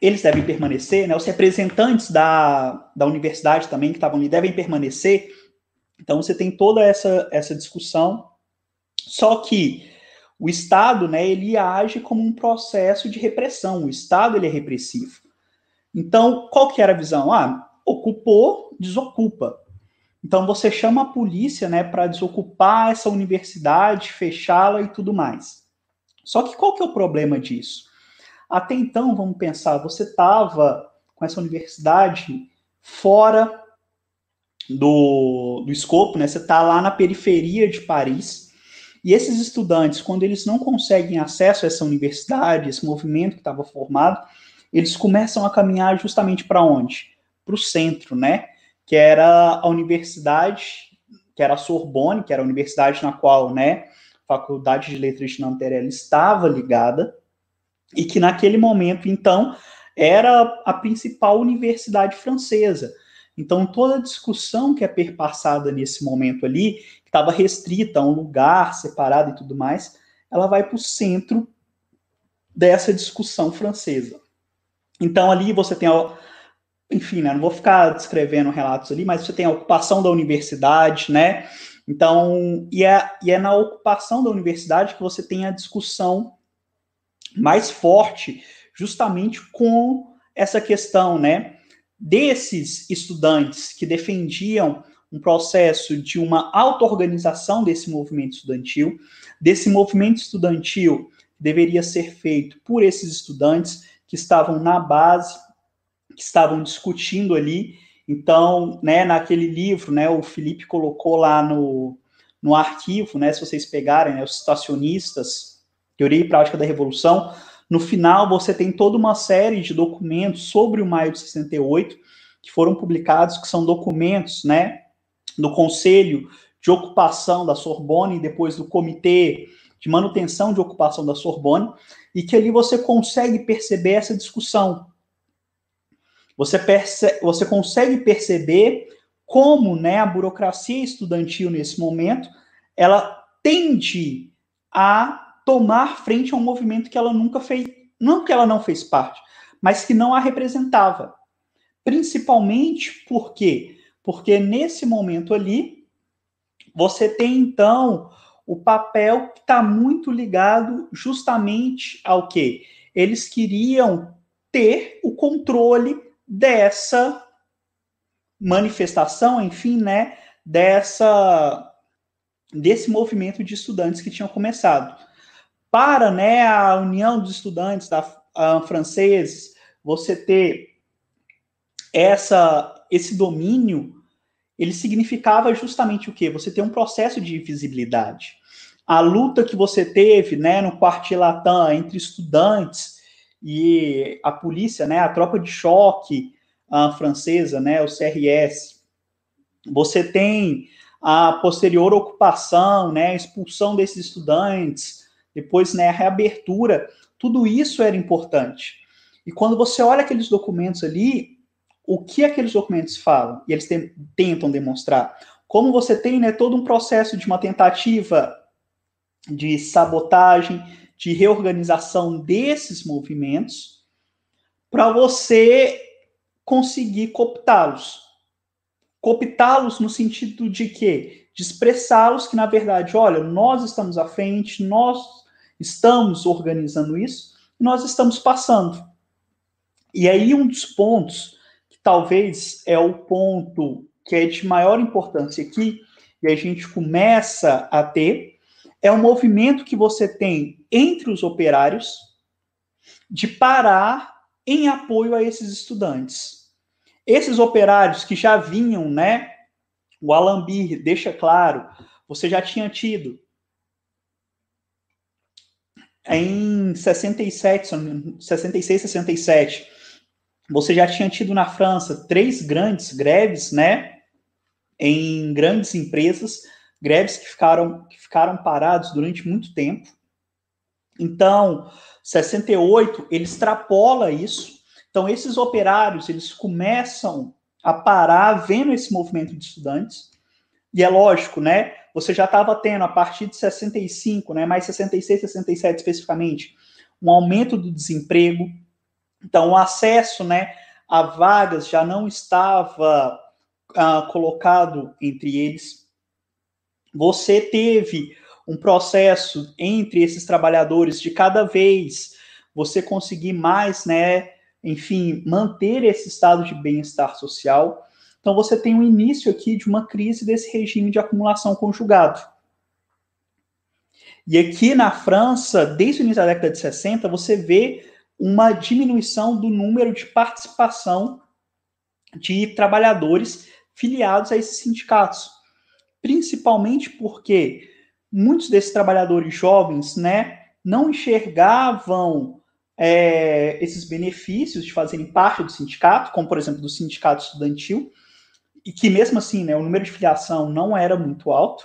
eles devem permanecer, né? Os representantes da, da universidade também que estavam ali devem permanecer. Então você tem toda essa, essa discussão. Só que o Estado, né, ele age como um processo de repressão. O Estado ele é repressivo. Então, qual que era a visão? Ah, ocupou, desocupa. Então você chama a polícia, né, para desocupar essa universidade, fechá-la e tudo mais. Só que qual que é o problema disso? Até então, vamos pensar, você estava com essa universidade fora do, do escopo, né? Você está lá na periferia de Paris. E esses estudantes, quando eles não conseguem acesso a essa universidade, esse movimento que estava formado, eles começam a caminhar justamente para onde? Para o centro, né? Que era a universidade, que era a Sorbonne, que era a universidade na qual, né, a Faculdade de Letras de Nanterre estava ligada, e que naquele momento, então, era a principal universidade francesa. Então, toda a discussão que é perpassada nesse momento ali, que estava restrita a um lugar separado e tudo mais, ela vai para o centro dessa discussão francesa. Então, ali você tem, enfim, né, não vou ficar descrevendo relatos ali, mas você tem a ocupação da universidade, né? Então, e é, e é na ocupação da universidade que você tem a discussão mais forte, justamente com essa questão, né? desses estudantes que defendiam um processo de uma auto-organização desse movimento estudantil, desse movimento estudantil deveria ser feito por esses estudantes que estavam na base, que estavam discutindo ali. Então, né, naquele livro, né, o Felipe colocou lá no, no arquivo, né, se vocês pegarem, né, os situacionistas, Teoria e Prática da Revolução, no final, você tem toda uma série de documentos sobre o maio de 68 que foram publicados, que são documentos, né, do Conselho de Ocupação da Sorbonne e depois do Comitê de Manutenção de Ocupação da Sorbonne, e que ali você consegue perceber essa discussão. Você, perce você consegue perceber como né, a burocracia estudantil nesse momento ela tende a tomar frente a um movimento que ela nunca fez, não que ela não fez parte, mas que não a representava. Principalmente por quê? Porque nesse momento ali, você tem então o papel que está muito ligado justamente ao que? Eles queriam ter o controle dessa manifestação, enfim, né, dessa desse movimento de estudantes que tinham começado para né, a União dos Estudantes da, franceses, você ter essa, esse domínio, ele significava justamente o quê? Você ter um processo de invisibilidade. A luta que você teve né, no Quartier Latin entre estudantes e a polícia, né, a tropa de choque francesa, né, o CRS, você tem a posterior ocupação, né, expulsão desses estudantes, depois né, a reabertura, tudo isso era importante. E quando você olha aqueles documentos ali, o que aqueles documentos falam? E eles tem, tentam demonstrar. Como você tem né, todo um processo de uma tentativa de sabotagem, de reorganização desses movimentos, para você conseguir cooptá-los. Cooptá-los no sentido de quê? De expressá-los que, na verdade, olha, nós estamos à frente, nós estamos organizando isso nós estamos passando. E aí, um dos pontos, que talvez é o ponto que é de maior importância aqui, e a gente começa a ter, é o movimento que você tem entre os operários de parar em apoio a esses estudantes. Esses operários que já vinham, né? O Alambir deixa claro, você já tinha tido em 67, 66, 67, você já tinha tido na França três grandes greves, né? Em grandes empresas, greves que ficaram, que ficaram parados durante muito tempo. Então, 68, ele extrapola isso. Então, esses operários, eles começam a parar vendo esse movimento de estudantes. E é lógico, né? você já estava tendo, a partir de 65, né, mais 66, 67 especificamente, um aumento do desemprego. Então, o acesso né, a vagas já não estava uh, colocado entre eles. Você teve um processo entre esses trabalhadores de cada vez você conseguir mais, né, enfim, manter esse estado de bem-estar social. Então você tem o início aqui de uma crise desse regime de acumulação conjugado. E aqui na França, desde o início da década de 60, você vê uma diminuição do número de participação de trabalhadores filiados a esses sindicatos. Principalmente porque muitos desses trabalhadores jovens né, não enxergavam é, esses benefícios de fazerem parte do sindicato, como por exemplo do sindicato estudantil, e que mesmo assim né, o número de filiação não era muito alto.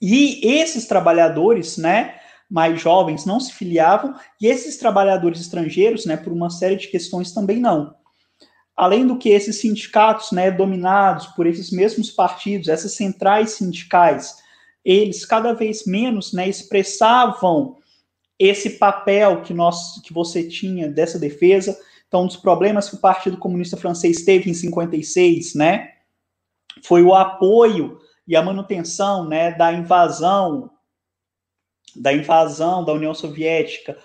E esses trabalhadores, né, mais jovens não se filiavam e esses trabalhadores estrangeiros, né, por uma série de questões também não. Além do que esses sindicatos, né, dominados por esses mesmos partidos, essas centrais sindicais, eles cada vez menos, né, expressavam esse papel que nós que você tinha dessa defesa. Então, um dos problemas que o Partido Comunista Francês teve em 56, né, foi o apoio e a manutenção, né, da invasão da invasão da União Soviética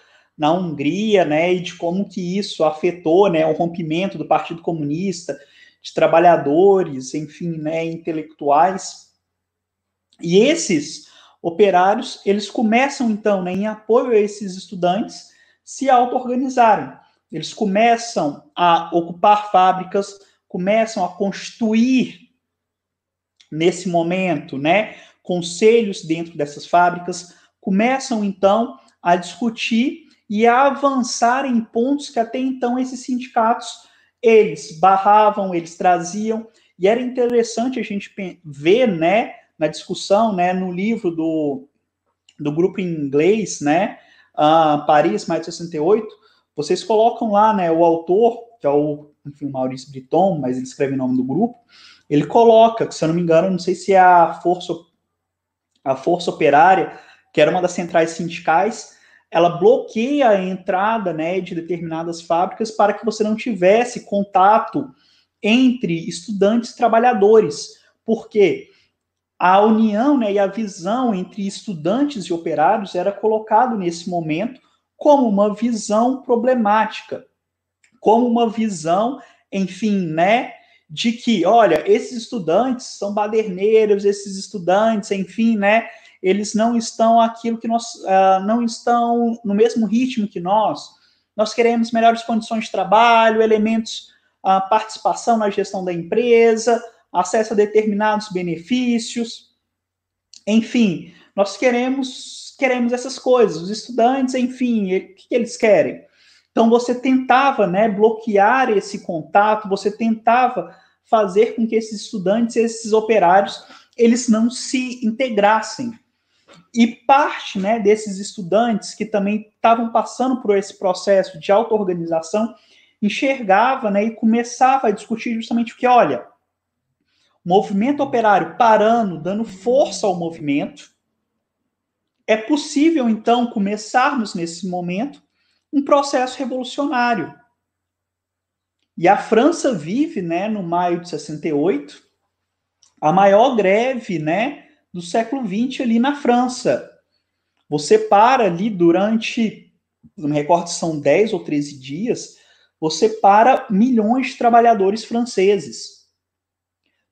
na Hungria, né, e de como que isso afetou, né, o rompimento do Partido Comunista, de trabalhadores, enfim, né, intelectuais. E esses operários, eles começam então, né, em apoio a esses estudantes, se auto-organizarem. Eles começam a ocupar fábricas, começam a constituir nesse momento, né, conselhos dentro dessas fábricas, começam então a discutir e a avançar em pontos que até então esses sindicatos eles barravam, eles traziam, e era interessante a gente ver, né, na discussão, né, no livro do, do grupo em inglês, né, uh, Paris, mais de 68, vocês colocam lá, né, o autor, que é o, enfim, Maurício Briton, mas ele escreve o nome do grupo, ele coloca, se eu não me engano, não sei se é a força, a força operária, que era uma das centrais sindicais, ela bloqueia a entrada né, de determinadas fábricas para que você não tivesse contato entre estudantes e trabalhadores. Porque a união né, e a visão entre estudantes e operários era colocado nesse momento como uma visão problemática, como uma visão, enfim, né, de que, olha, esses estudantes são baderneiros, esses estudantes, enfim, né, eles não estão aquilo que nós uh, não estão no mesmo ritmo que nós. Nós queremos melhores condições de trabalho, elementos, uh, participação na gestão da empresa, acesso a determinados benefícios, enfim, nós queremos queremos essas coisas. Os estudantes, enfim, o que, que eles querem? Então você tentava, né, bloquear esse contato, você tentava fazer com que esses estudantes, esses operários, eles não se integrassem. E parte né, desses estudantes que também estavam passando por esse processo de auto-organização enxergava né, e começava a discutir justamente o que, olha, movimento operário parando, dando força ao movimento, é possível, então, começarmos nesse momento um processo revolucionário. E a França vive, né, no maio de 68, a maior greve, né, do século XX ali na França. Você para ali durante, não me recordo se são 10 ou 13 dias, você para milhões de trabalhadores franceses.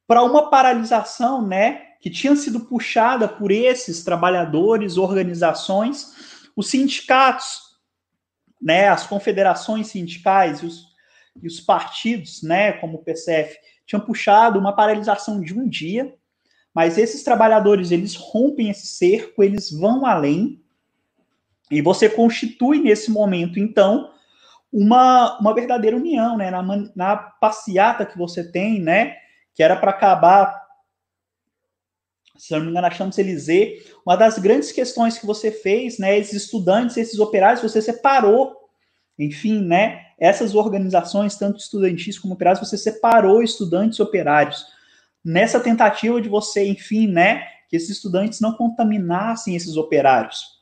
Para uma paralisação, né, que tinha sido puxada por esses trabalhadores, organizações, os sindicatos, né, as confederações sindicais e os, e os partidos, né, como o PCF, tinham puxado uma paralisação de um dia mas esses trabalhadores, eles rompem esse cerco, eles vão além, e você constitui nesse momento, então, uma, uma verdadeira união, né? Na, na passeata que você tem, né? Que era para acabar, se não me engano, a Champs-Élysées, uma das grandes questões que você fez, né? Esses estudantes, esses operários, você separou, enfim, né? Essas organizações, tanto estudantis como operários, você separou estudantes e operários nessa tentativa de você, enfim, né, que esses estudantes não contaminassem esses operários.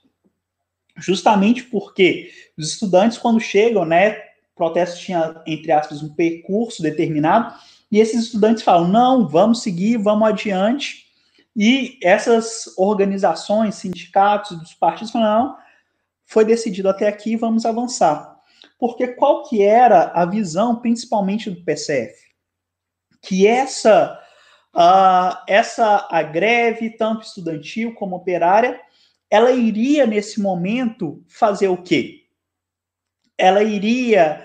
Justamente porque os estudantes, quando chegam, né, o protesto tinha, entre aspas, um percurso determinado, e esses estudantes falam: não, vamos seguir, vamos adiante. E essas organizações, sindicatos dos partidos falam: não, foi decidido até aqui, vamos avançar. Porque qual que era a visão, principalmente do PCF? que essa uh, essa a greve tanto estudantil como operária, ela iria nesse momento fazer o quê? Ela iria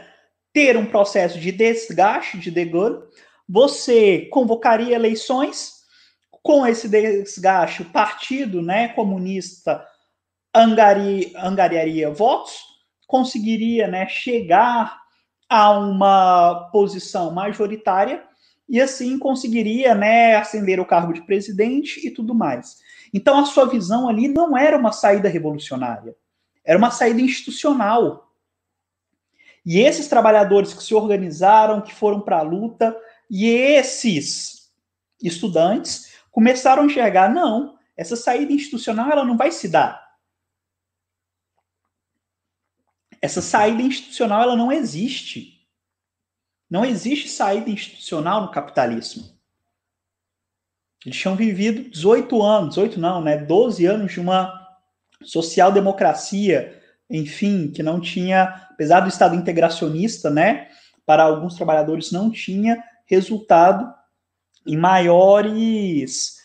ter um processo de desgaste de degol, você convocaria eleições. Com esse desgaste, o partido né, comunista angari, angariaria votos, conseguiria né, chegar a uma posição majoritária e assim conseguiria né, ascender o cargo de presidente e tudo mais. Então a sua visão ali não era uma saída revolucionária, era uma saída institucional. E esses trabalhadores que se organizaram, que foram para a luta, e esses estudantes começaram a enxergar, não, essa saída institucional ela não vai se dar. Essa saída institucional ela não existe. Não existe saída institucional no capitalismo. Eles tinham vivido 18 anos, 18 não, né? 12 anos de uma social-democracia, enfim, que não tinha, apesar do Estado integracionista, né? Para alguns trabalhadores não tinha resultado em maiores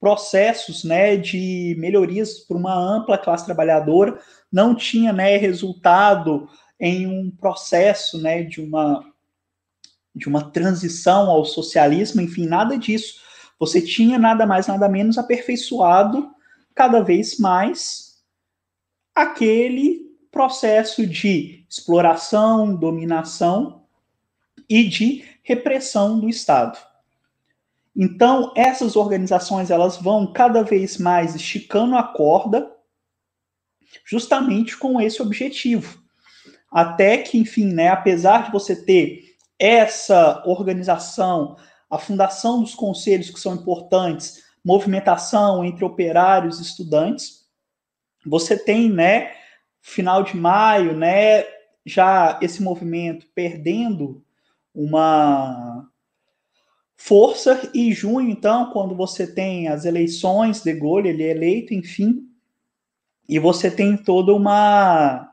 processos, né, de melhorias para uma ampla classe trabalhadora, não tinha, né, resultado em um processo, né, de uma de uma transição ao socialismo, enfim, nada disso. Você tinha nada mais, nada menos aperfeiçoado cada vez mais aquele processo de exploração, dominação e de repressão do Estado. Então, essas organizações elas vão cada vez mais esticando a corda justamente com esse objetivo. Até que, enfim, né, apesar de você ter essa organização, a fundação dos conselhos que são importantes, movimentação entre operários e estudantes, você tem, né, final de maio, né, já esse movimento perdendo uma força e junho, então, quando você tem as eleições, de Gaulle, ele é eleito, enfim, e você tem toda uma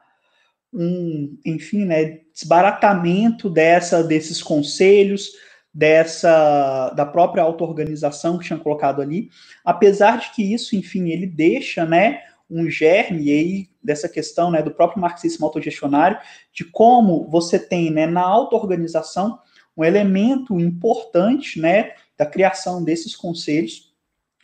um, enfim, né, desbaratamento dessa desses conselhos, dessa da própria auto-organização que tinha colocado ali, apesar de que isso, enfim, ele deixa, né, um germe aí dessa questão, né, do próprio marxismo autogestionário, de como você tem, né, na auto-organização um elemento importante, né, da criação desses conselhos,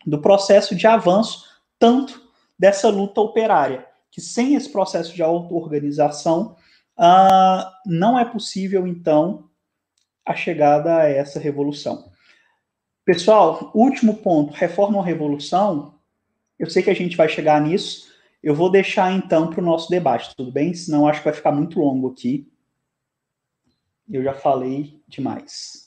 do processo de avanço tanto dessa luta operária, que sem esse processo de auto-organização uh, não é possível, então, a chegada a essa revolução. Pessoal, último ponto, reforma ou revolução, eu sei que a gente vai chegar nisso, eu vou deixar então para o nosso debate, tudo bem? Senão acho que vai ficar muito longo aqui. Eu já falei demais.